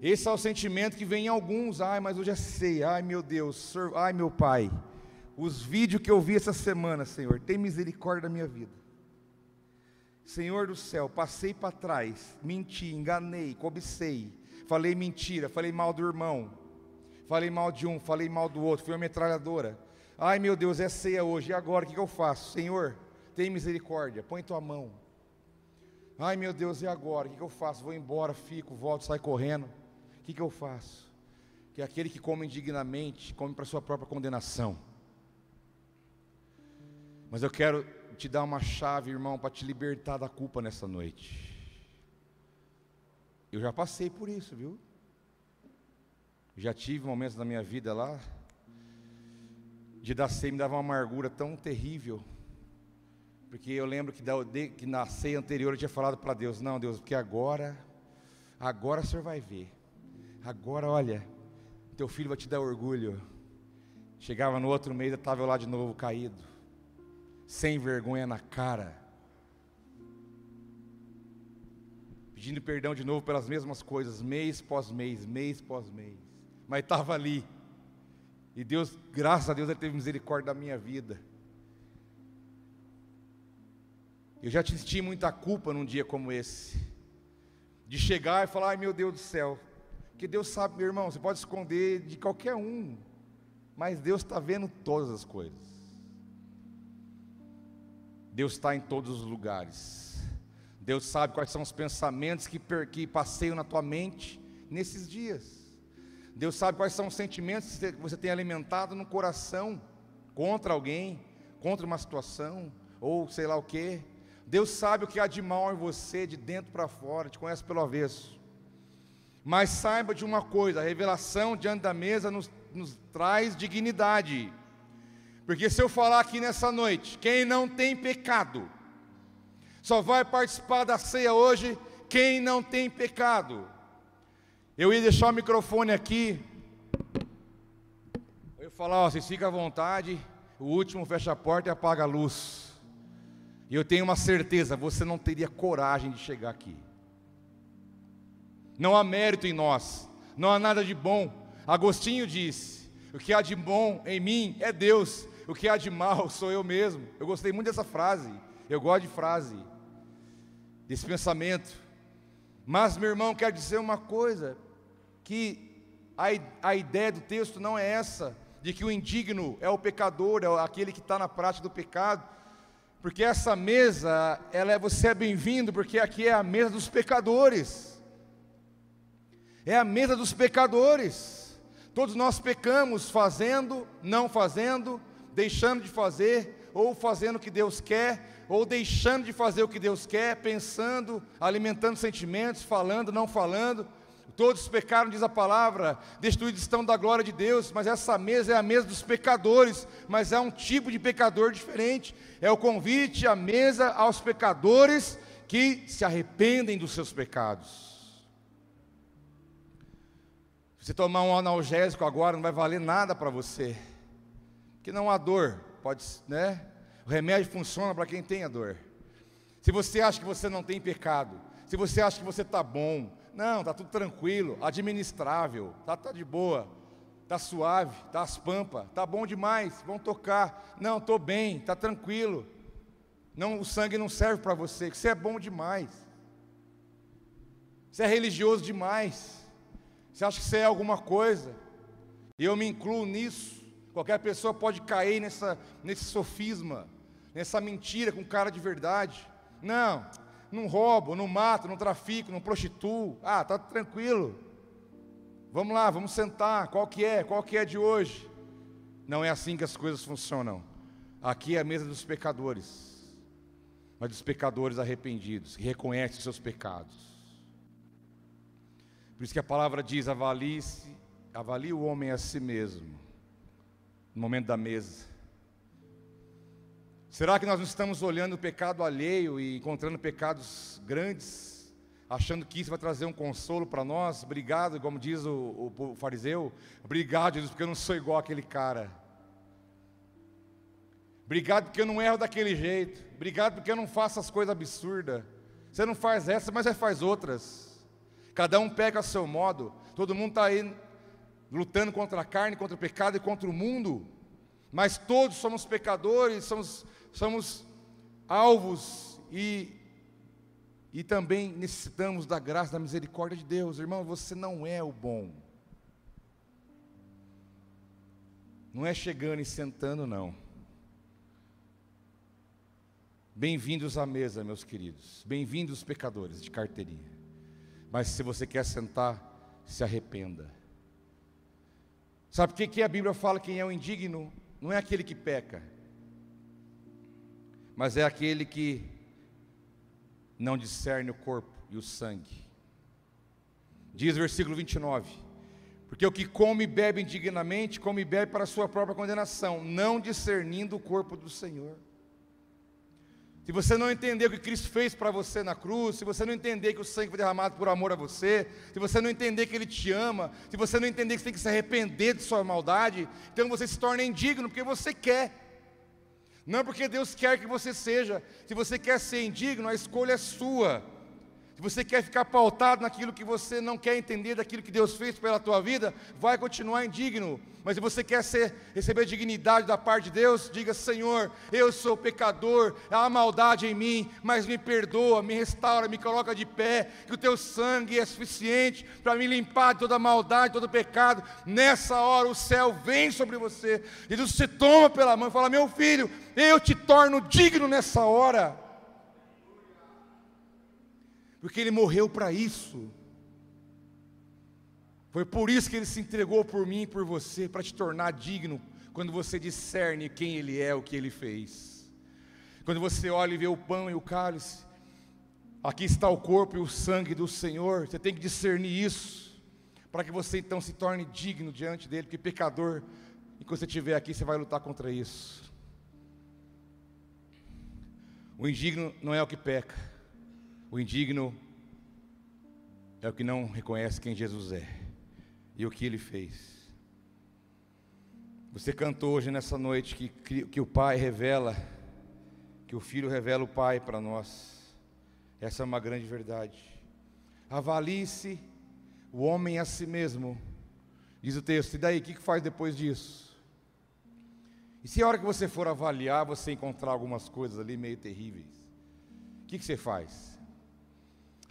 Esse é o sentimento que vem em alguns. Ai, mas hoje é ceia. Ai, meu Deus. Ai, meu Pai. Os vídeos que eu vi essa semana, Senhor, tem misericórdia da minha vida. Senhor do céu, passei para trás, menti, enganei, cobicei, falei mentira, falei mal do irmão, falei mal de um, falei mal do outro, fui uma metralhadora. Ai meu Deus, é ceia hoje, e agora o que, eu faço? Senhor, tem misericórdia, põe tua mão. Ai meu Deus, e agora? O que, que eu faço? Vou embora, fico, volto, saio correndo. Que, que eu faço? Que aquele que come indignamente, come para sua própria condenação. Mas eu quero te dar uma chave, irmão, para te libertar da culpa nessa noite. Eu já passei por isso, viu? Já tive momentos na minha vida lá, de dar ceia me dava uma amargura tão terrível, porque eu lembro que, da, que na ceia anterior eu tinha falado para Deus: Não, Deus, porque agora, agora o Senhor vai ver, agora olha, teu filho vai te dar orgulho. Chegava no outro mês, estava lá de novo caído. Sem vergonha na cara, pedindo perdão de novo pelas mesmas coisas, mês pós mês, mês pós mês, mas estava ali, e Deus, graças a Deus, Ele teve misericórdia da minha vida. Eu já senti muita culpa num dia como esse, de chegar e falar: ai meu Deus do céu, que Deus sabe, meu irmão, você pode esconder de qualquer um, mas Deus está vendo todas as coisas. Deus está em todos os lugares. Deus sabe quais são os pensamentos que, que passeiam na tua mente nesses dias. Deus sabe quais são os sentimentos que você tem alimentado no coração contra alguém, contra uma situação, ou sei lá o que. Deus sabe o que há de mal em você, de dentro para fora, te conhece pelo avesso. Mas saiba de uma coisa: a revelação diante da mesa nos, nos traz dignidade. Porque se eu falar aqui nessa noite, quem não tem pecado, só vai participar da ceia hoje quem não tem pecado. Eu ia deixar o microfone aqui. Eu ia falar, ó, vocês ficam à vontade, o último fecha a porta e apaga a luz. E eu tenho uma certeza, você não teria coragem de chegar aqui. Não há mérito em nós, não há nada de bom. Agostinho disse: o que há de bom em mim é Deus, o que há de mal <laughs> sou eu mesmo. Eu gostei muito dessa frase. Eu gosto de frase, desse pensamento. Mas, meu irmão, quero dizer uma coisa: que a, a ideia do texto não é essa, de que o indigno é o pecador, é aquele que está na prática do pecado. Porque essa mesa, ela é você é bem-vindo, porque aqui é a mesa dos pecadores. É a mesa dos pecadores. Todos nós pecamos, fazendo, não fazendo, deixando de fazer, ou fazendo o que Deus quer, ou deixando de fazer o que Deus quer, pensando, alimentando sentimentos, falando, não falando. Todos pecaram, diz a palavra, destruídos estão da glória de Deus, mas essa mesa é a mesa dos pecadores, mas é um tipo de pecador diferente. É o convite à mesa aos pecadores que se arrependem dos seus pecados. Você tomar um analgésico agora, não vai valer nada para você que não há dor, pode, né? O remédio funciona para quem tem a dor. Se você acha que você não tem pecado, se você acha que você está bom, não, está tudo tranquilo, administrável, está tá de boa, está suave, está as pampas, está bom demais, vão tocar. Não, estou bem, está tranquilo. Não, o sangue não serve para você, você é bom demais. Você é religioso demais. Você acha que você é alguma coisa. E eu me incluo nisso. Qualquer pessoa pode cair nessa, nesse sofisma, nessa mentira com cara de verdade. Não, não roubo, não mato, não trafico, não prostituo. Ah, tá tranquilo. Vamos lá, vamos sentar. Qual que é? Qual que é de hoje? Não é assim que as coisas funcionam. Aqui é a mesa dos pecadores. Mas dos pecadores arrependidos, que reconhecem os seus pecados. Por isso que a palavra diz: avalie-se, avalie o homem a si mesmo no momento da mesa. Será que nós não estamos olhando o pecado alheio e encontrando pecados grandes, achando que isso vai trazer um consolo para nós? Obrigado, como diz o, o, o fariseu, obrigado, Jesus, porque eu não sou igual aquele cara. Obrigado porque eu não erro daquele jeito. Obrigado porque eu não faço as coisas absurdas. Você não faz essa, mas você faz outras. Cada um peca a seu modo. Todo mundo está aí lutando contra a carne, contra o pecado e contra o mundo. Mas todos somos pecadores, somos, somos alvos e, e também necessitamos da graça, da misericórdia de Deus. Irmão, você não é o bom. Não é chegando e sentando, não. Bem-vindos à mesa, meus queridos. Bem-vindos, pecadores de carteirinha. Mas se você quer sentar, se arrependa. Sabe por que, a Bíblia fala quem é o indigno? Não é aquele que peca, mas é aquele que não discerne o corpo e o sangue. Diz o versículo 29. Porque o que come e bebe indignamente, come e bebe para a sua própria condenação, não discernindo o corpo do Senhor. Se você não entender o que Cristo fez para você na cruz, se você não entender que o sangue foi derramado por amor a você, se você não entender que Ele te ama, se você não entender que você tem que se arrepender de sua maldade, então você se torna indigno porque você quer. Não porque Deus quer que você seja. Se você quer ser indigno, a escolha é sua. Você quer ficar pautado naquilo que você não quer entender daquilo que Deus fez pela tua vida, vai continuar indigno. Mas se você quer ser, receber dignidade da parte de Deus, diga: Senhor, eu sou pecador, há maldade em mim, mas me perdoa, me restaura, me coloca de pé, que o teu sangue é suficiente para me limpar de toda maldade, todo pecado. Nessa hora o céu vem sobre você, e Deus se toma pela mão e fala: Meu filho, eu te torno digno nessa hora porque ele morreu para isso. Foi por isso que ele se entregou por mim e por você, para te tornar digno, quando você discerne quem ele é, o que ele fez. Quando você olha e vê o pão e o cálice, aqui está o corpo e o sangue do Senhor, você tem que discernir isso, para que você então se torne digno diante dele, porque pecador, enquanto você estiver aqui, você vai lutar contra isso. O indigno não é o que peca, o indigno é o que não reconhece quem Jesus é e o que ele fez. Você cantou hoje nessa noite que, que o Pai revela, que o Filho revela o Pai para nós. Essa é uma grande verdade. Avalie-se o homem a si mesmo, diz o texto. E daí, o que faz depois disso? E se a hora que você for avaliar, você encontrar algumas coisas ali meio terríveis, o que, que você faz?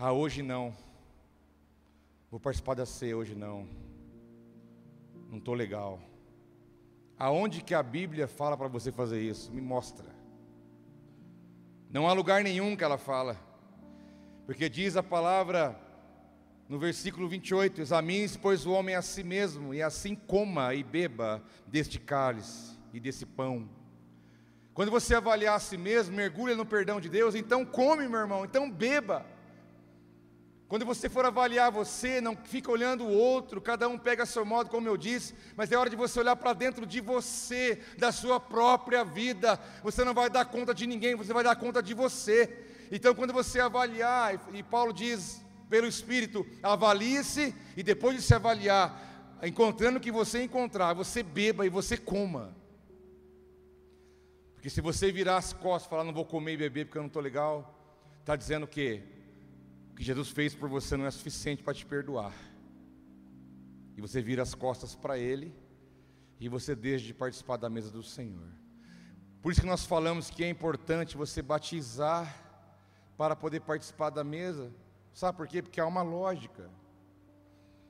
Ah, hoje não. Vou participar da ceia hoje não. Não estou legal. Aonde que a Bíblia fala para você fazer isso? Me mostra. Não há lugar nenhum que ela fala. Porque diz a palavra no versículo 28: Examine-se, pois, o homem a si mesmo, e assim coma e beba deste cálice e desse pão. Quando você avaliar a si mesmo, mergulha no perdão de Deus, então come, meu irmão, então beba. Quando você for avaliar você, não fica olhando o outro, cada um pega a seu modo, como eu disse, mas é hora de você olhar para dentro de você, da sua própria vida. Você não vai dar conta de ninguém, você vai dar conta de você. Então, quando você avaliar, e Paulo diz pelo Espírito, avalie-se e depois de se avaliar, encontrando o que você encontrar, você beba e você coma. Porque se você virar as costas e falar, não vou comer e beber porque eu não estou legal, está dizendo o quê? Que Jesus fez por você não é suficiente para te perdoar. E você vira as costas para Ele e você deixa de participar da mesa do Senhor. Por isso que nós falamos que é importante você batizar para poder participar da mesa. Sabe por quê? Porque há uma lógica.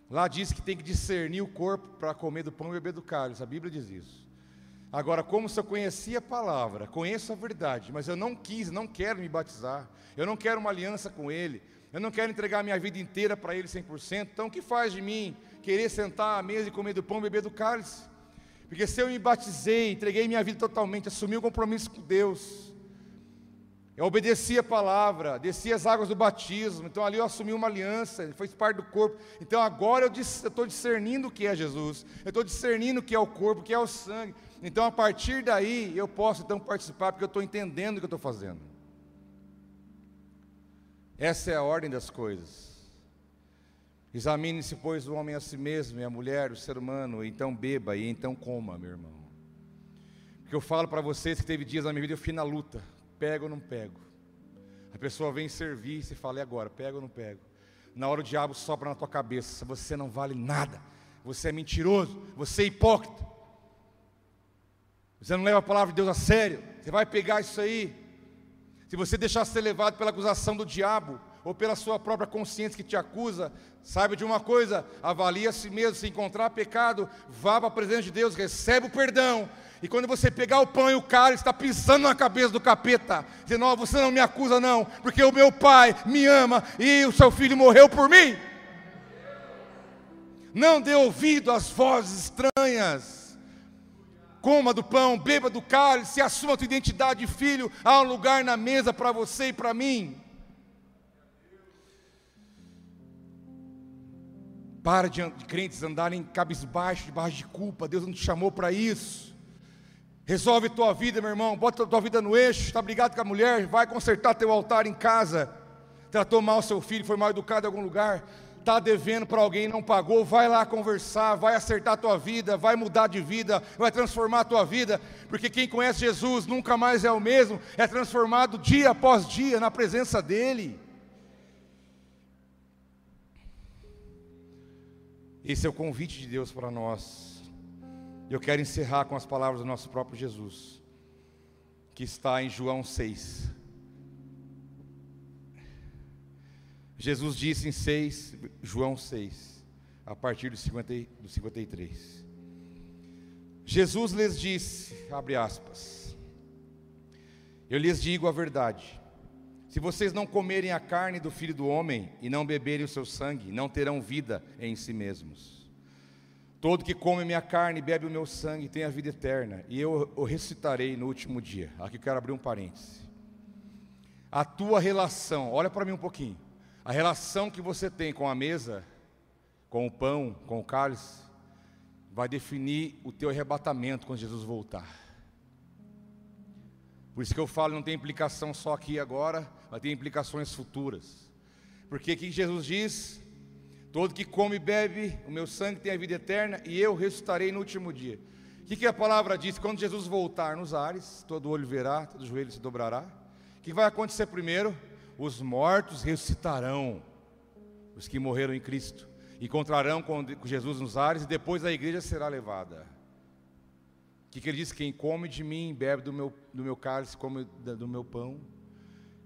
Lá diz que tem que discernir o corpo para comer do pão e beber do cálice. A Bíblia diz isso. Agora, como se eu conhecia a palavra, conheço a verdade, mas eu não quis, não quero me batizar, eu não quero uma aliança com Ele, eu não quero entregar minha vida inteira para Ele 100%. Então, o que faz de mim querer sentar à mesa e comer do pão e beber do cálice? Porque se eu me batizei, entreguei minha vida totalmente, assumi o um compromisso com Deus, Eu obedeci a palavra, desci as águas do batismo, então ali eu assumi uma aliança, fez parte do corpo. Então agora eu estou discernindo o que é Jesus, eu estou discernindo o que é o corpo, o que é o sangue. Então a partir daí eu posso então participar, porque eu estou entendendo o que eu estou fazendo. Essa é a ordem das coisas. Examine-se, pois, o homem a si mesmo, e a mulher, o ser humano, e então beba, e então coma, meu irmão. Porque eu falo para vocês que teve dias na minha vida, eu fui na luta. Pego ou não pego? A pessoa vem servir e você fala, e agora? Pego ou não pego? Na hora o diabo sopra na tua cabeça, você não vale nada, você é mentiroso, você é hipócrita, você não leva a palavra de Deus a sério, você vai pegar isso aí. Se você deixar ser levado pela acusação do diabo, ou pela sua própria consciência que te acusa, saiba de uma coisa: avalie a si mesmo, se encontrar pecado, vá para a presença de Deus, recebe o perdão, e quando você pegar o pão e o cálice, está pisando na cabeça do capeta, dizendo: oh, você não me acusa, não, porque o meu pai me ama e o seu filho morreu por mim. Não dê ouvido às vozes estranhas. Coma do pão, beba do cálice, assuma a tua identidade de filho. Há um lugar na mesa para você e para mim. Para de, de crentes andarem cabisbaixo, debaixo de culpa. Deus não te chamou para isso. Resolve tua vida, meu irmão. Bota tua vida no eixo. Está brigado com a mulher. Vai consertar teu altar em casa. Tratou mal seu filho, foi mal educado em algum lugar. Está devendo para alguém não pagou. Vai lá conversar. Vai acertar tua vida. Vai mudar de vida. Vai transformar a tua vida. Porque quem conhece Jesus nunca mais é o mesmo. É transformado dia após dia na presença dEle. Esse é o convite de Deus para nós. Eu quero encerrar com as palavras do nosso próprio Jesus, que está em João 6. Jesus disse em 6, João 6, a partir do, 50, do 53. Jesus lhes disse, abre aspas, eu lhes digo a verdade, se vocês não comerem a carne do filho do homem e não beberem o seu sangue, não terão vida em si mesmos. Todo que come minha carne e bebe o meu sangue tem a vida eterna, e eu o recitarei no último dia. Aqui eu quero abrir um parêntese. A tua relação, olha para mim um pouquinho. A relação que você tem com a mesa, com o pão, com o cálice, vai definir o teu arrebatamento quando Jesus voltar. Por isso que eu falo, não tem implicação só aqui agora, vai ter implicações futuras. Porque aqui Jesus diz Todo que come e bebe o meu sangue tem a vida eterna e eu ressuscitarei no último dia. O que, que a palavra diz? Quando Jesus voltar nos ares, todo olho verá, todo joelho se dobrará. O que vai acontecer primeiro? Os mortos ressuscitarão, os que morreram em Cristo, encontrarão com Jesus nos ares e depois a igreja será levada. O que, que ele diz? Quem come de mim, bebe do meu, do meu cálice, come do meu pão,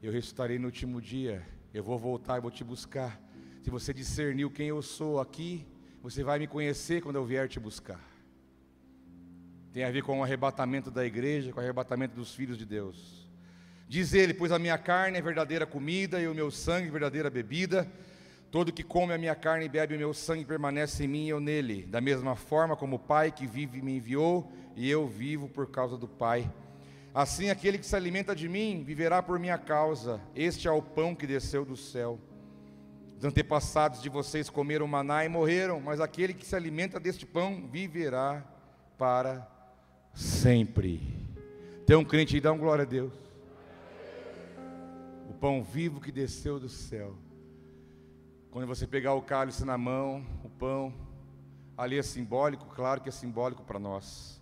eu ressuscitarei no último dia. Eu vou voltar e vou te buscar se você discerniu quem eu sou aqui, você vai me conhecer quando eu vier te buscar. Tem a ver com o arrebatamento da igreja, com o arrebatamento dos filhos de Deus. Diz ele: Pois a minha carne é verdadeira comida e o meu sangue verdadeira bebida. Todo que come a minha carne e bebe o meu sangue permanece em mim e eu nele. Da mesma forma como o Pai que vive me enviou e eu vivo por causa do Pai. Assim aquele que se alimenta de mim viverá por minha causa. Este é o pão que desceu do céu. Os antepassados de vocês comeram maná e morreram, mas aquele que se alimenta deste pão viverá para sempre. Tem um crente aí, dá um glória a Deus. Pão vivo que desceu do céu. Quando você pegar o cálice na mão, o pão, ali é simbólico, claro que é simbólico para nós.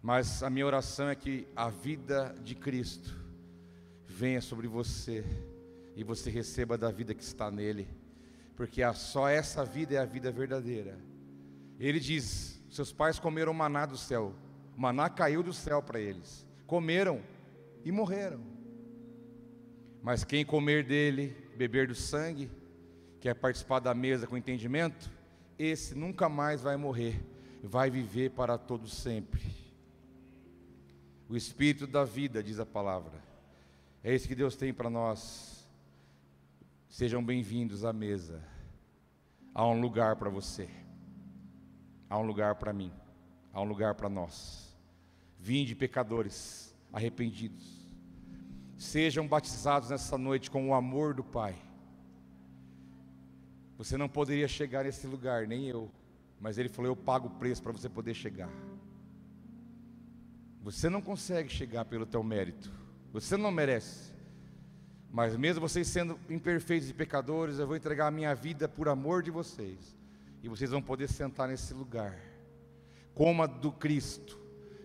Mas a minha oração é que a vida de Cristo venha sobre você e você receba da vida que está nele, porque só essa vida é a vida verdadeira. Ele diz: seus pais comeram maná do céu, o maná caiu do céu para eles, comeram e morreram. Mas quem comer dele, beber do sangue, quer participar da mesa com entendimento, esse nunca mais vai morrer, vai viver para todo sempre. O espírito da vida, diz a palavra. É isso que Deus tem para nós. Sejam bem-vindos à mesa. Há um lugar para você. Há um lugar para mim. Há um lugar para nós. Vinde, pecadores arrependidos. Sejam batizados nessa noite com o amor do Pai. Você não poderia chegar nesse lugar, nem eu, mas Ele falou: Eu pago o preço para você poder chegar. Você não consegue chegar pelo teu mérito, você não merece. Mas mesmo vocês sendo imperfeitos e pecadores, eu vou entregar a minha vida por amor de vocês. E vocês vão poder sentar nesse lugar. Coma do Cristo.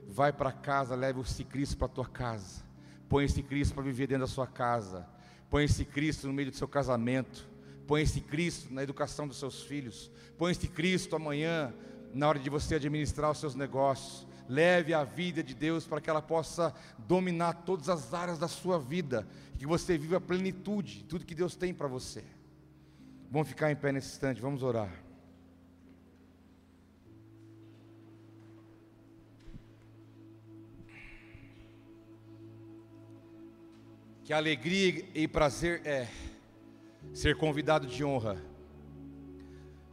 Vai para casa, leve esse Cristo para a tua casa. Põe esse Cristo para viver dentro da sua casa. Põe esse Cristo no meio do seu casamento. Põe esse Cristo na educação dos seus filhos. Põe esse Cristo amanhã na hora de você administrar os seus negócios. Leve a vida de Deus para que ela possa dominar todas as áreas da sua vida, que você viva a plenitude, tudo que Deus tem para você. Vamos ficar em pé nesse instante, vamos orar. Que alegria e prazer é ser convidado de honra.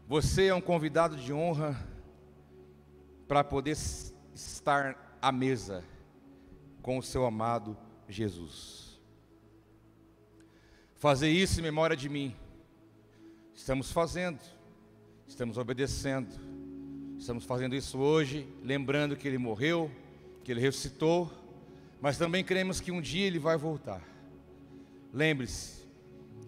Você é um convidado de honra para poder estar à mesa com o seu amado Jesus. Fazer isso em memória de mim. Estamos fazendo, estamos obedecendo, estamos fazendo isso hoje, lembrando que Ele morreu, que Ele ressuscitou, mas também cremos que um dia Ele vai voltar. Lembre-se,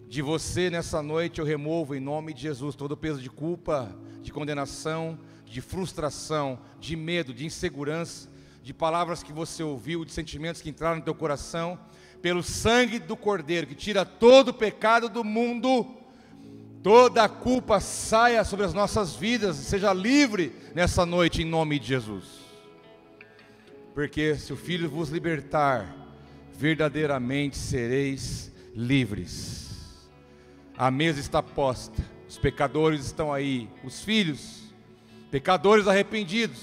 de você nessa noite eu removo em nome de Jesus todo o peso de culpa, de condenação, de frustração, de medo, de insegurança, de palavras que você ouviu, de sentimentos que entraram no teu coração, pelo sangue do Cordeiro que tira todo o pecado do mundo, toda a culpa saia sobre as nossas vidas, seja livre nessa noite em nome de Jesus. Porque se o Filho vos libertar, verdadeiramente sereis livres. A mesa está posta, os pecadores estão aí, os filhos Pecadores arrependidos,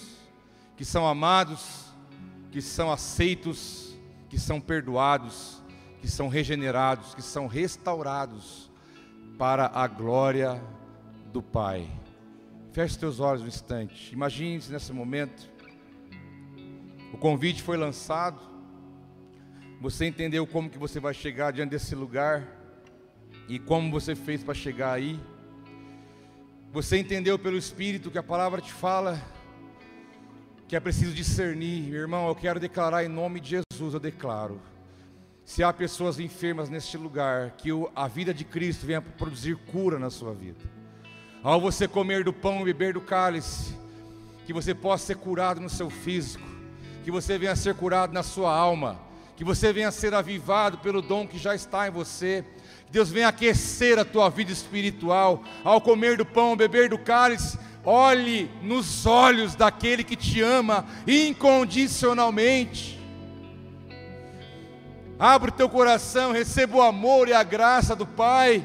que são amados, que são aceitos, que são perdoados, que são regenerados, que são restaurados para a glória do Pai. Feche teus olhos um instante. Imagine-se nesse momento. O convite foi lançado. Você entendeu como que você vai chegar diante desse lugar e como você fez para chegar aí? Você entendeu pelo Espírito que a palavra te fala que é preciso discernir, meu irmão. Eu quero declarar em nome de Jesus, eu declaro. Se há pessoas enfermas neste lugar, que a vida de Cristo venha produzir cura na sua vida. Ao você comer do pão e beber do cálice, que você possa ser curado no seu físico, que você venha ser curado na sua alma, que você venha ser avivado pelo dom que já está em você Deus venha aquecer a tua vida espiritual, ao comer do pão, beber do cálice, olhe nos olhos daquele que te ama incondicionalmente. Abre o teu coração, receba o amor e a graça do Pai.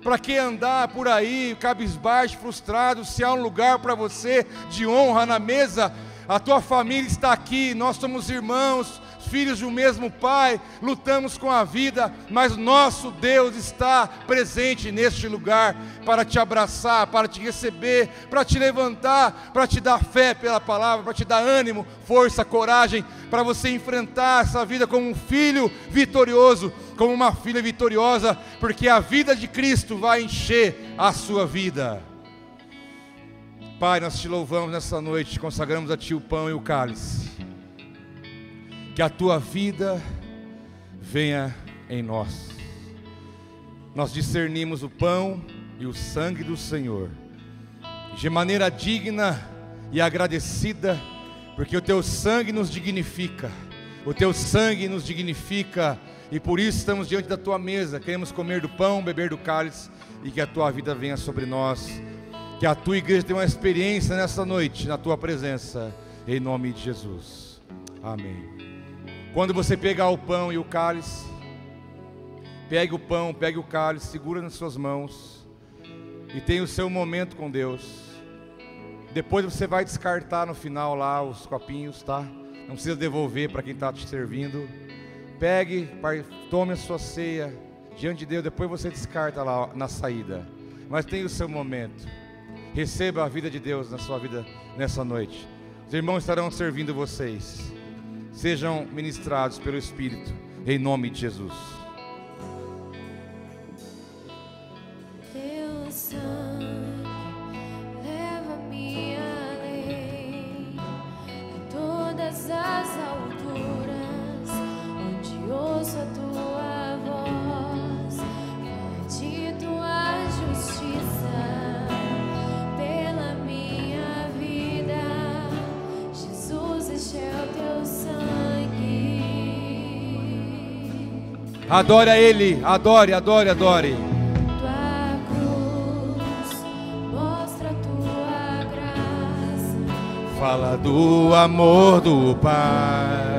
Para que andar por aí, cabisbaixo, frustrado, se há um lugar para você de honra na mesa, a tua família está aqui, nós somos irmãos, filhos de um mesmo Pai, lutamos com a vida, mas nosso Deus está presente neste lugar para te abraçar, para te receber, para te levantar, para te dar fé pela palavra, para te dar ânimo, força, coragem, para você enfrentar essa vida como um filho vitorioso, como uma filha vitoriosa, porque a vida de Cristo vai encher a sua vida. Pai, nós te louvamos nessa noite, consagramos a Ti o pão e o cálice que a tua vida venha em nós. Nós discernimos o pão e o sangue do Senhor, de maneira digna e agradecida, porque o teu sangue nos dignifica, o teu sangue nos dignifica, e por isso estamos diante da tua mesa, queremos comer do pão, beber do cálice, e que a tua vida venha sobre nós, que a tua igreja tenha uma experiência nessa noite, na tua presença, em nome de Jesus. Amém. Quando você pegar o pão e o cálice, pegue o pão, pegue o cálice, segura nas suas mãos e tenha o seu momento com Deus. Depois você vai descartar no final lá os copinhos, tá? Não precisa devolver para quem está te servindo. Pegue, tome a sua ceia diante de Deus, depois você descarta lá na saída. Mas tenha o seu momento. Receba a vida de Deus na sua vida nessa noite. Os irmãos estarão servindo vocês sejam ministrados pelo Espírito. Em nome de Jesus. Adore a Ele, adore, adore, adore. Tua cruz mostra a tua graça Fala do amor do Pai.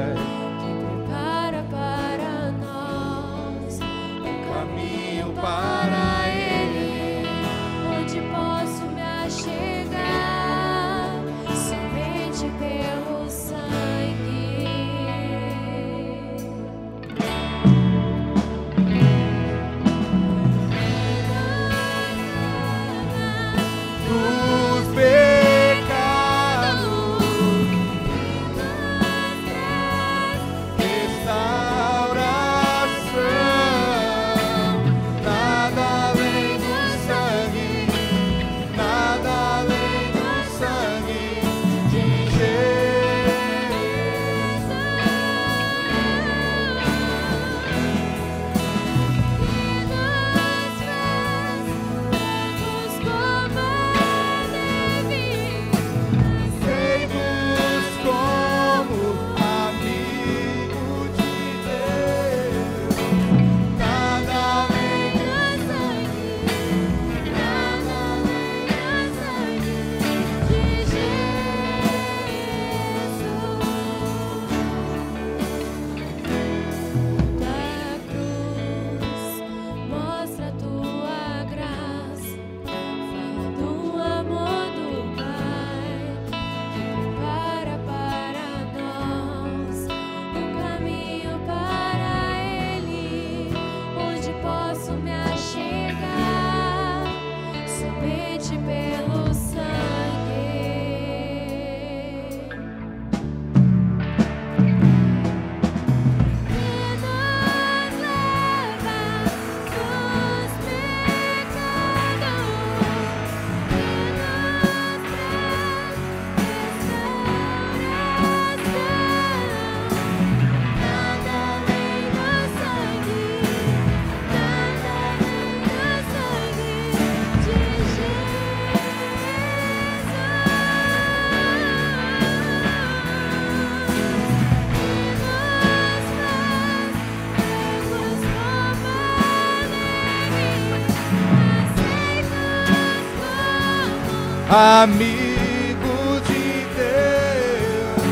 Amigo de Deus,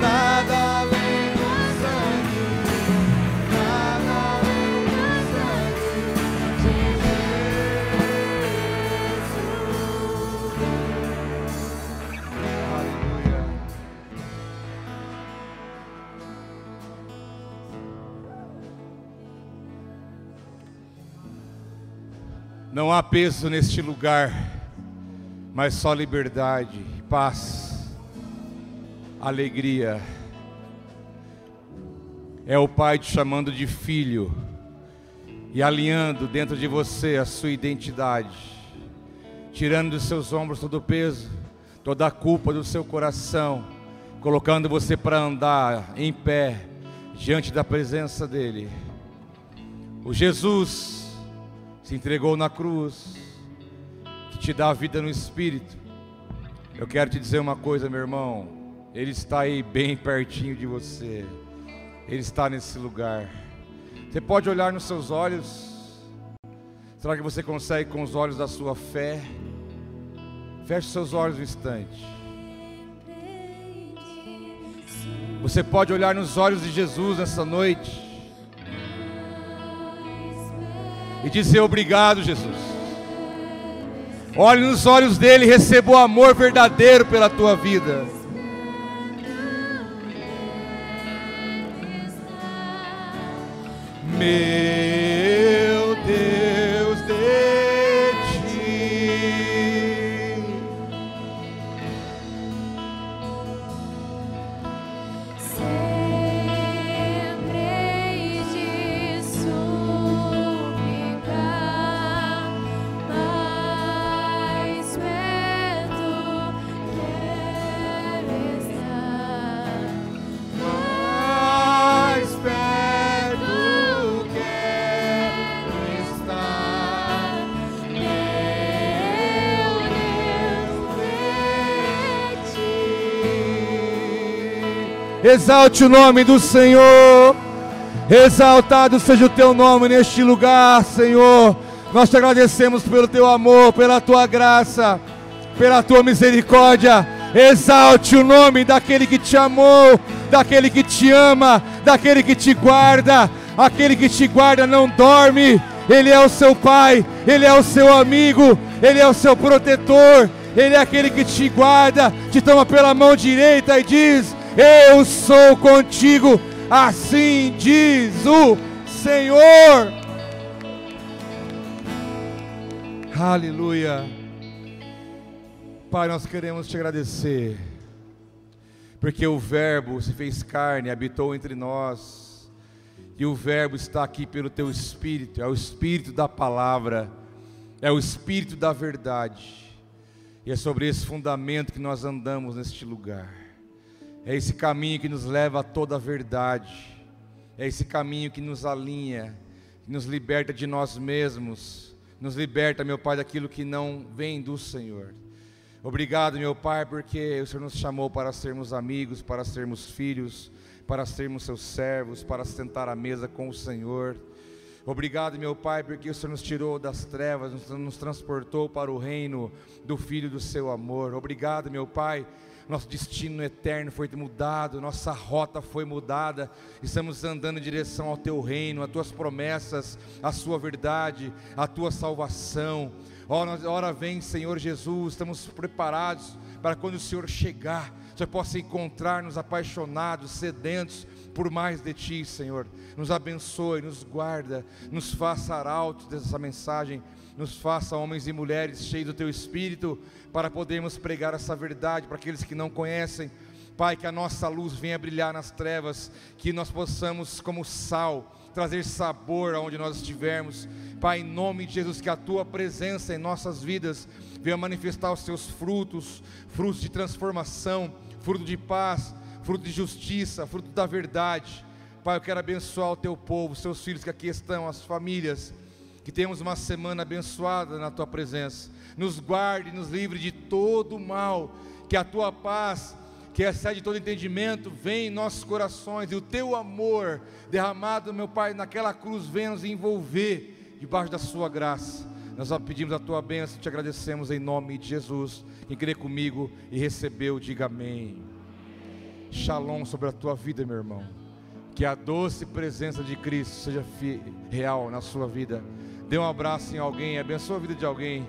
nada além do sangue, nada além do sangue de Jesus. Aleluia. Não há peso neste lugar mas só liberdade, paz, alegria. É o Pai te chamando de filho e alinhando dentro de você a sua identidade, tirando dos seus ombros todo o peso, toda a culpa do seu coração, colocando você para andar em pé diante da presença dEle. O Jesus se entregou na cruz, te dá vida no Espírito. Eu quero te dizer uma coisa, meu irmão. Ele está aí bem pertinho de você. Ele está nesse lugar. Você pode olhar nos seus olhos. Será que você consegue com os olhos da sua fé? Feche seus olhos um instante. Você pode olhar nos olhos de Jesus nessa noite e dizer obrigado, Jesus. Olhe nos olhos dele e receba o amor verdadeiro pela tua vida. Meu Exalte o nome do Senhor. Exaltado seja o teu nome neste lugar, Senhor. Nós te agradecemos pelo teu amor, pela tua graça, pela tua misericórdia. Exalte o nome daquele que te amou, daquele que te ama, daquele que te guarda. Aquele que te guarda não dorme. Ele é o seu pai, ele é o seu amigo, ele é o seu protetor. Ele é aquele que te guarda, te toma pela mão direita e diz: Eu sou contigo. Assim diz o Senhor. Aleluia. Pai, nós queremos te agradecer, porque o Verbo se fez carne, habitou entre nós, e o Verbo está aqui pelo teu Espírito, é o Espírito da palavra, é o Espírito da verdade, e é sobre esse fundamento que nós andamos neste lugar, é esse caminho que nos leva a toda a verdade, é esse caminho que nos alinha, que nos liberta de nós mesmos, nos liberta, meu Pai, daquilo que não vem do Senhor. Obrigado, meu Pai, porque o Senhor nos chamou para sermos amigos, para sermos filhos, para sermos seus servos, para sentar à mesa com o Senhor. Obrigado, meu Pai, porque o Senhor nos tirou das trevas, nos, nos transportou para o reino do Filho do seu amor. Obrigado, meu Pai. Nosso destino eterno foi mudado, nossa rota foi mudada, estamos andando em direção ao teu reino, às tuas promessas, à sua verdade, à tua salvação. Ora, ora vem, Senhor Jesus, estamos preparados para quando o Senhor chegar, o Senhor possa encontrar-nos apaixonados, sedentos por mais de Ti, Senhor. Nos abençoe, nos guarda, nos faça arautos dessa mensagem, nos faça homens e mulheres cheios do Teu Espírito, para podermos pregar essa verdade para aqueles que não conhecem. Pai, que a nossa luz venha brilhar nas trevas, que nós possamos, como sal, trazer sabor aonde nós estivermos. Pai, em nome de Jesus, que a tua presença em nossas vidas venha manifestar os seus frutos, frutos de transformação, fruto de paz, fruto de justiça, fruto da verdade. Pai, eu quero abençoar o teu povo, seus filhos que aqui estão, as famílias, que tenhamos uma semana abençoada na tua presença. Nos guarde, nos livre de todo mal, que a tua paz que excede todo entendimento, vem em nossos corações, e o teu amor derramado, meu Pai, naquela cruz, venha nos envolver debaixo da sua graça. Nós pedimos a tua bênção, te agradecemos em nome de Jesus. Quem crê comigo e recebeu, diga amém. Shalom sobre a tua vida, meu irmão. Que a doce presença de Cristo seja real na sua vida. Dê um abraço em alguém, abençoa a vida de alguém.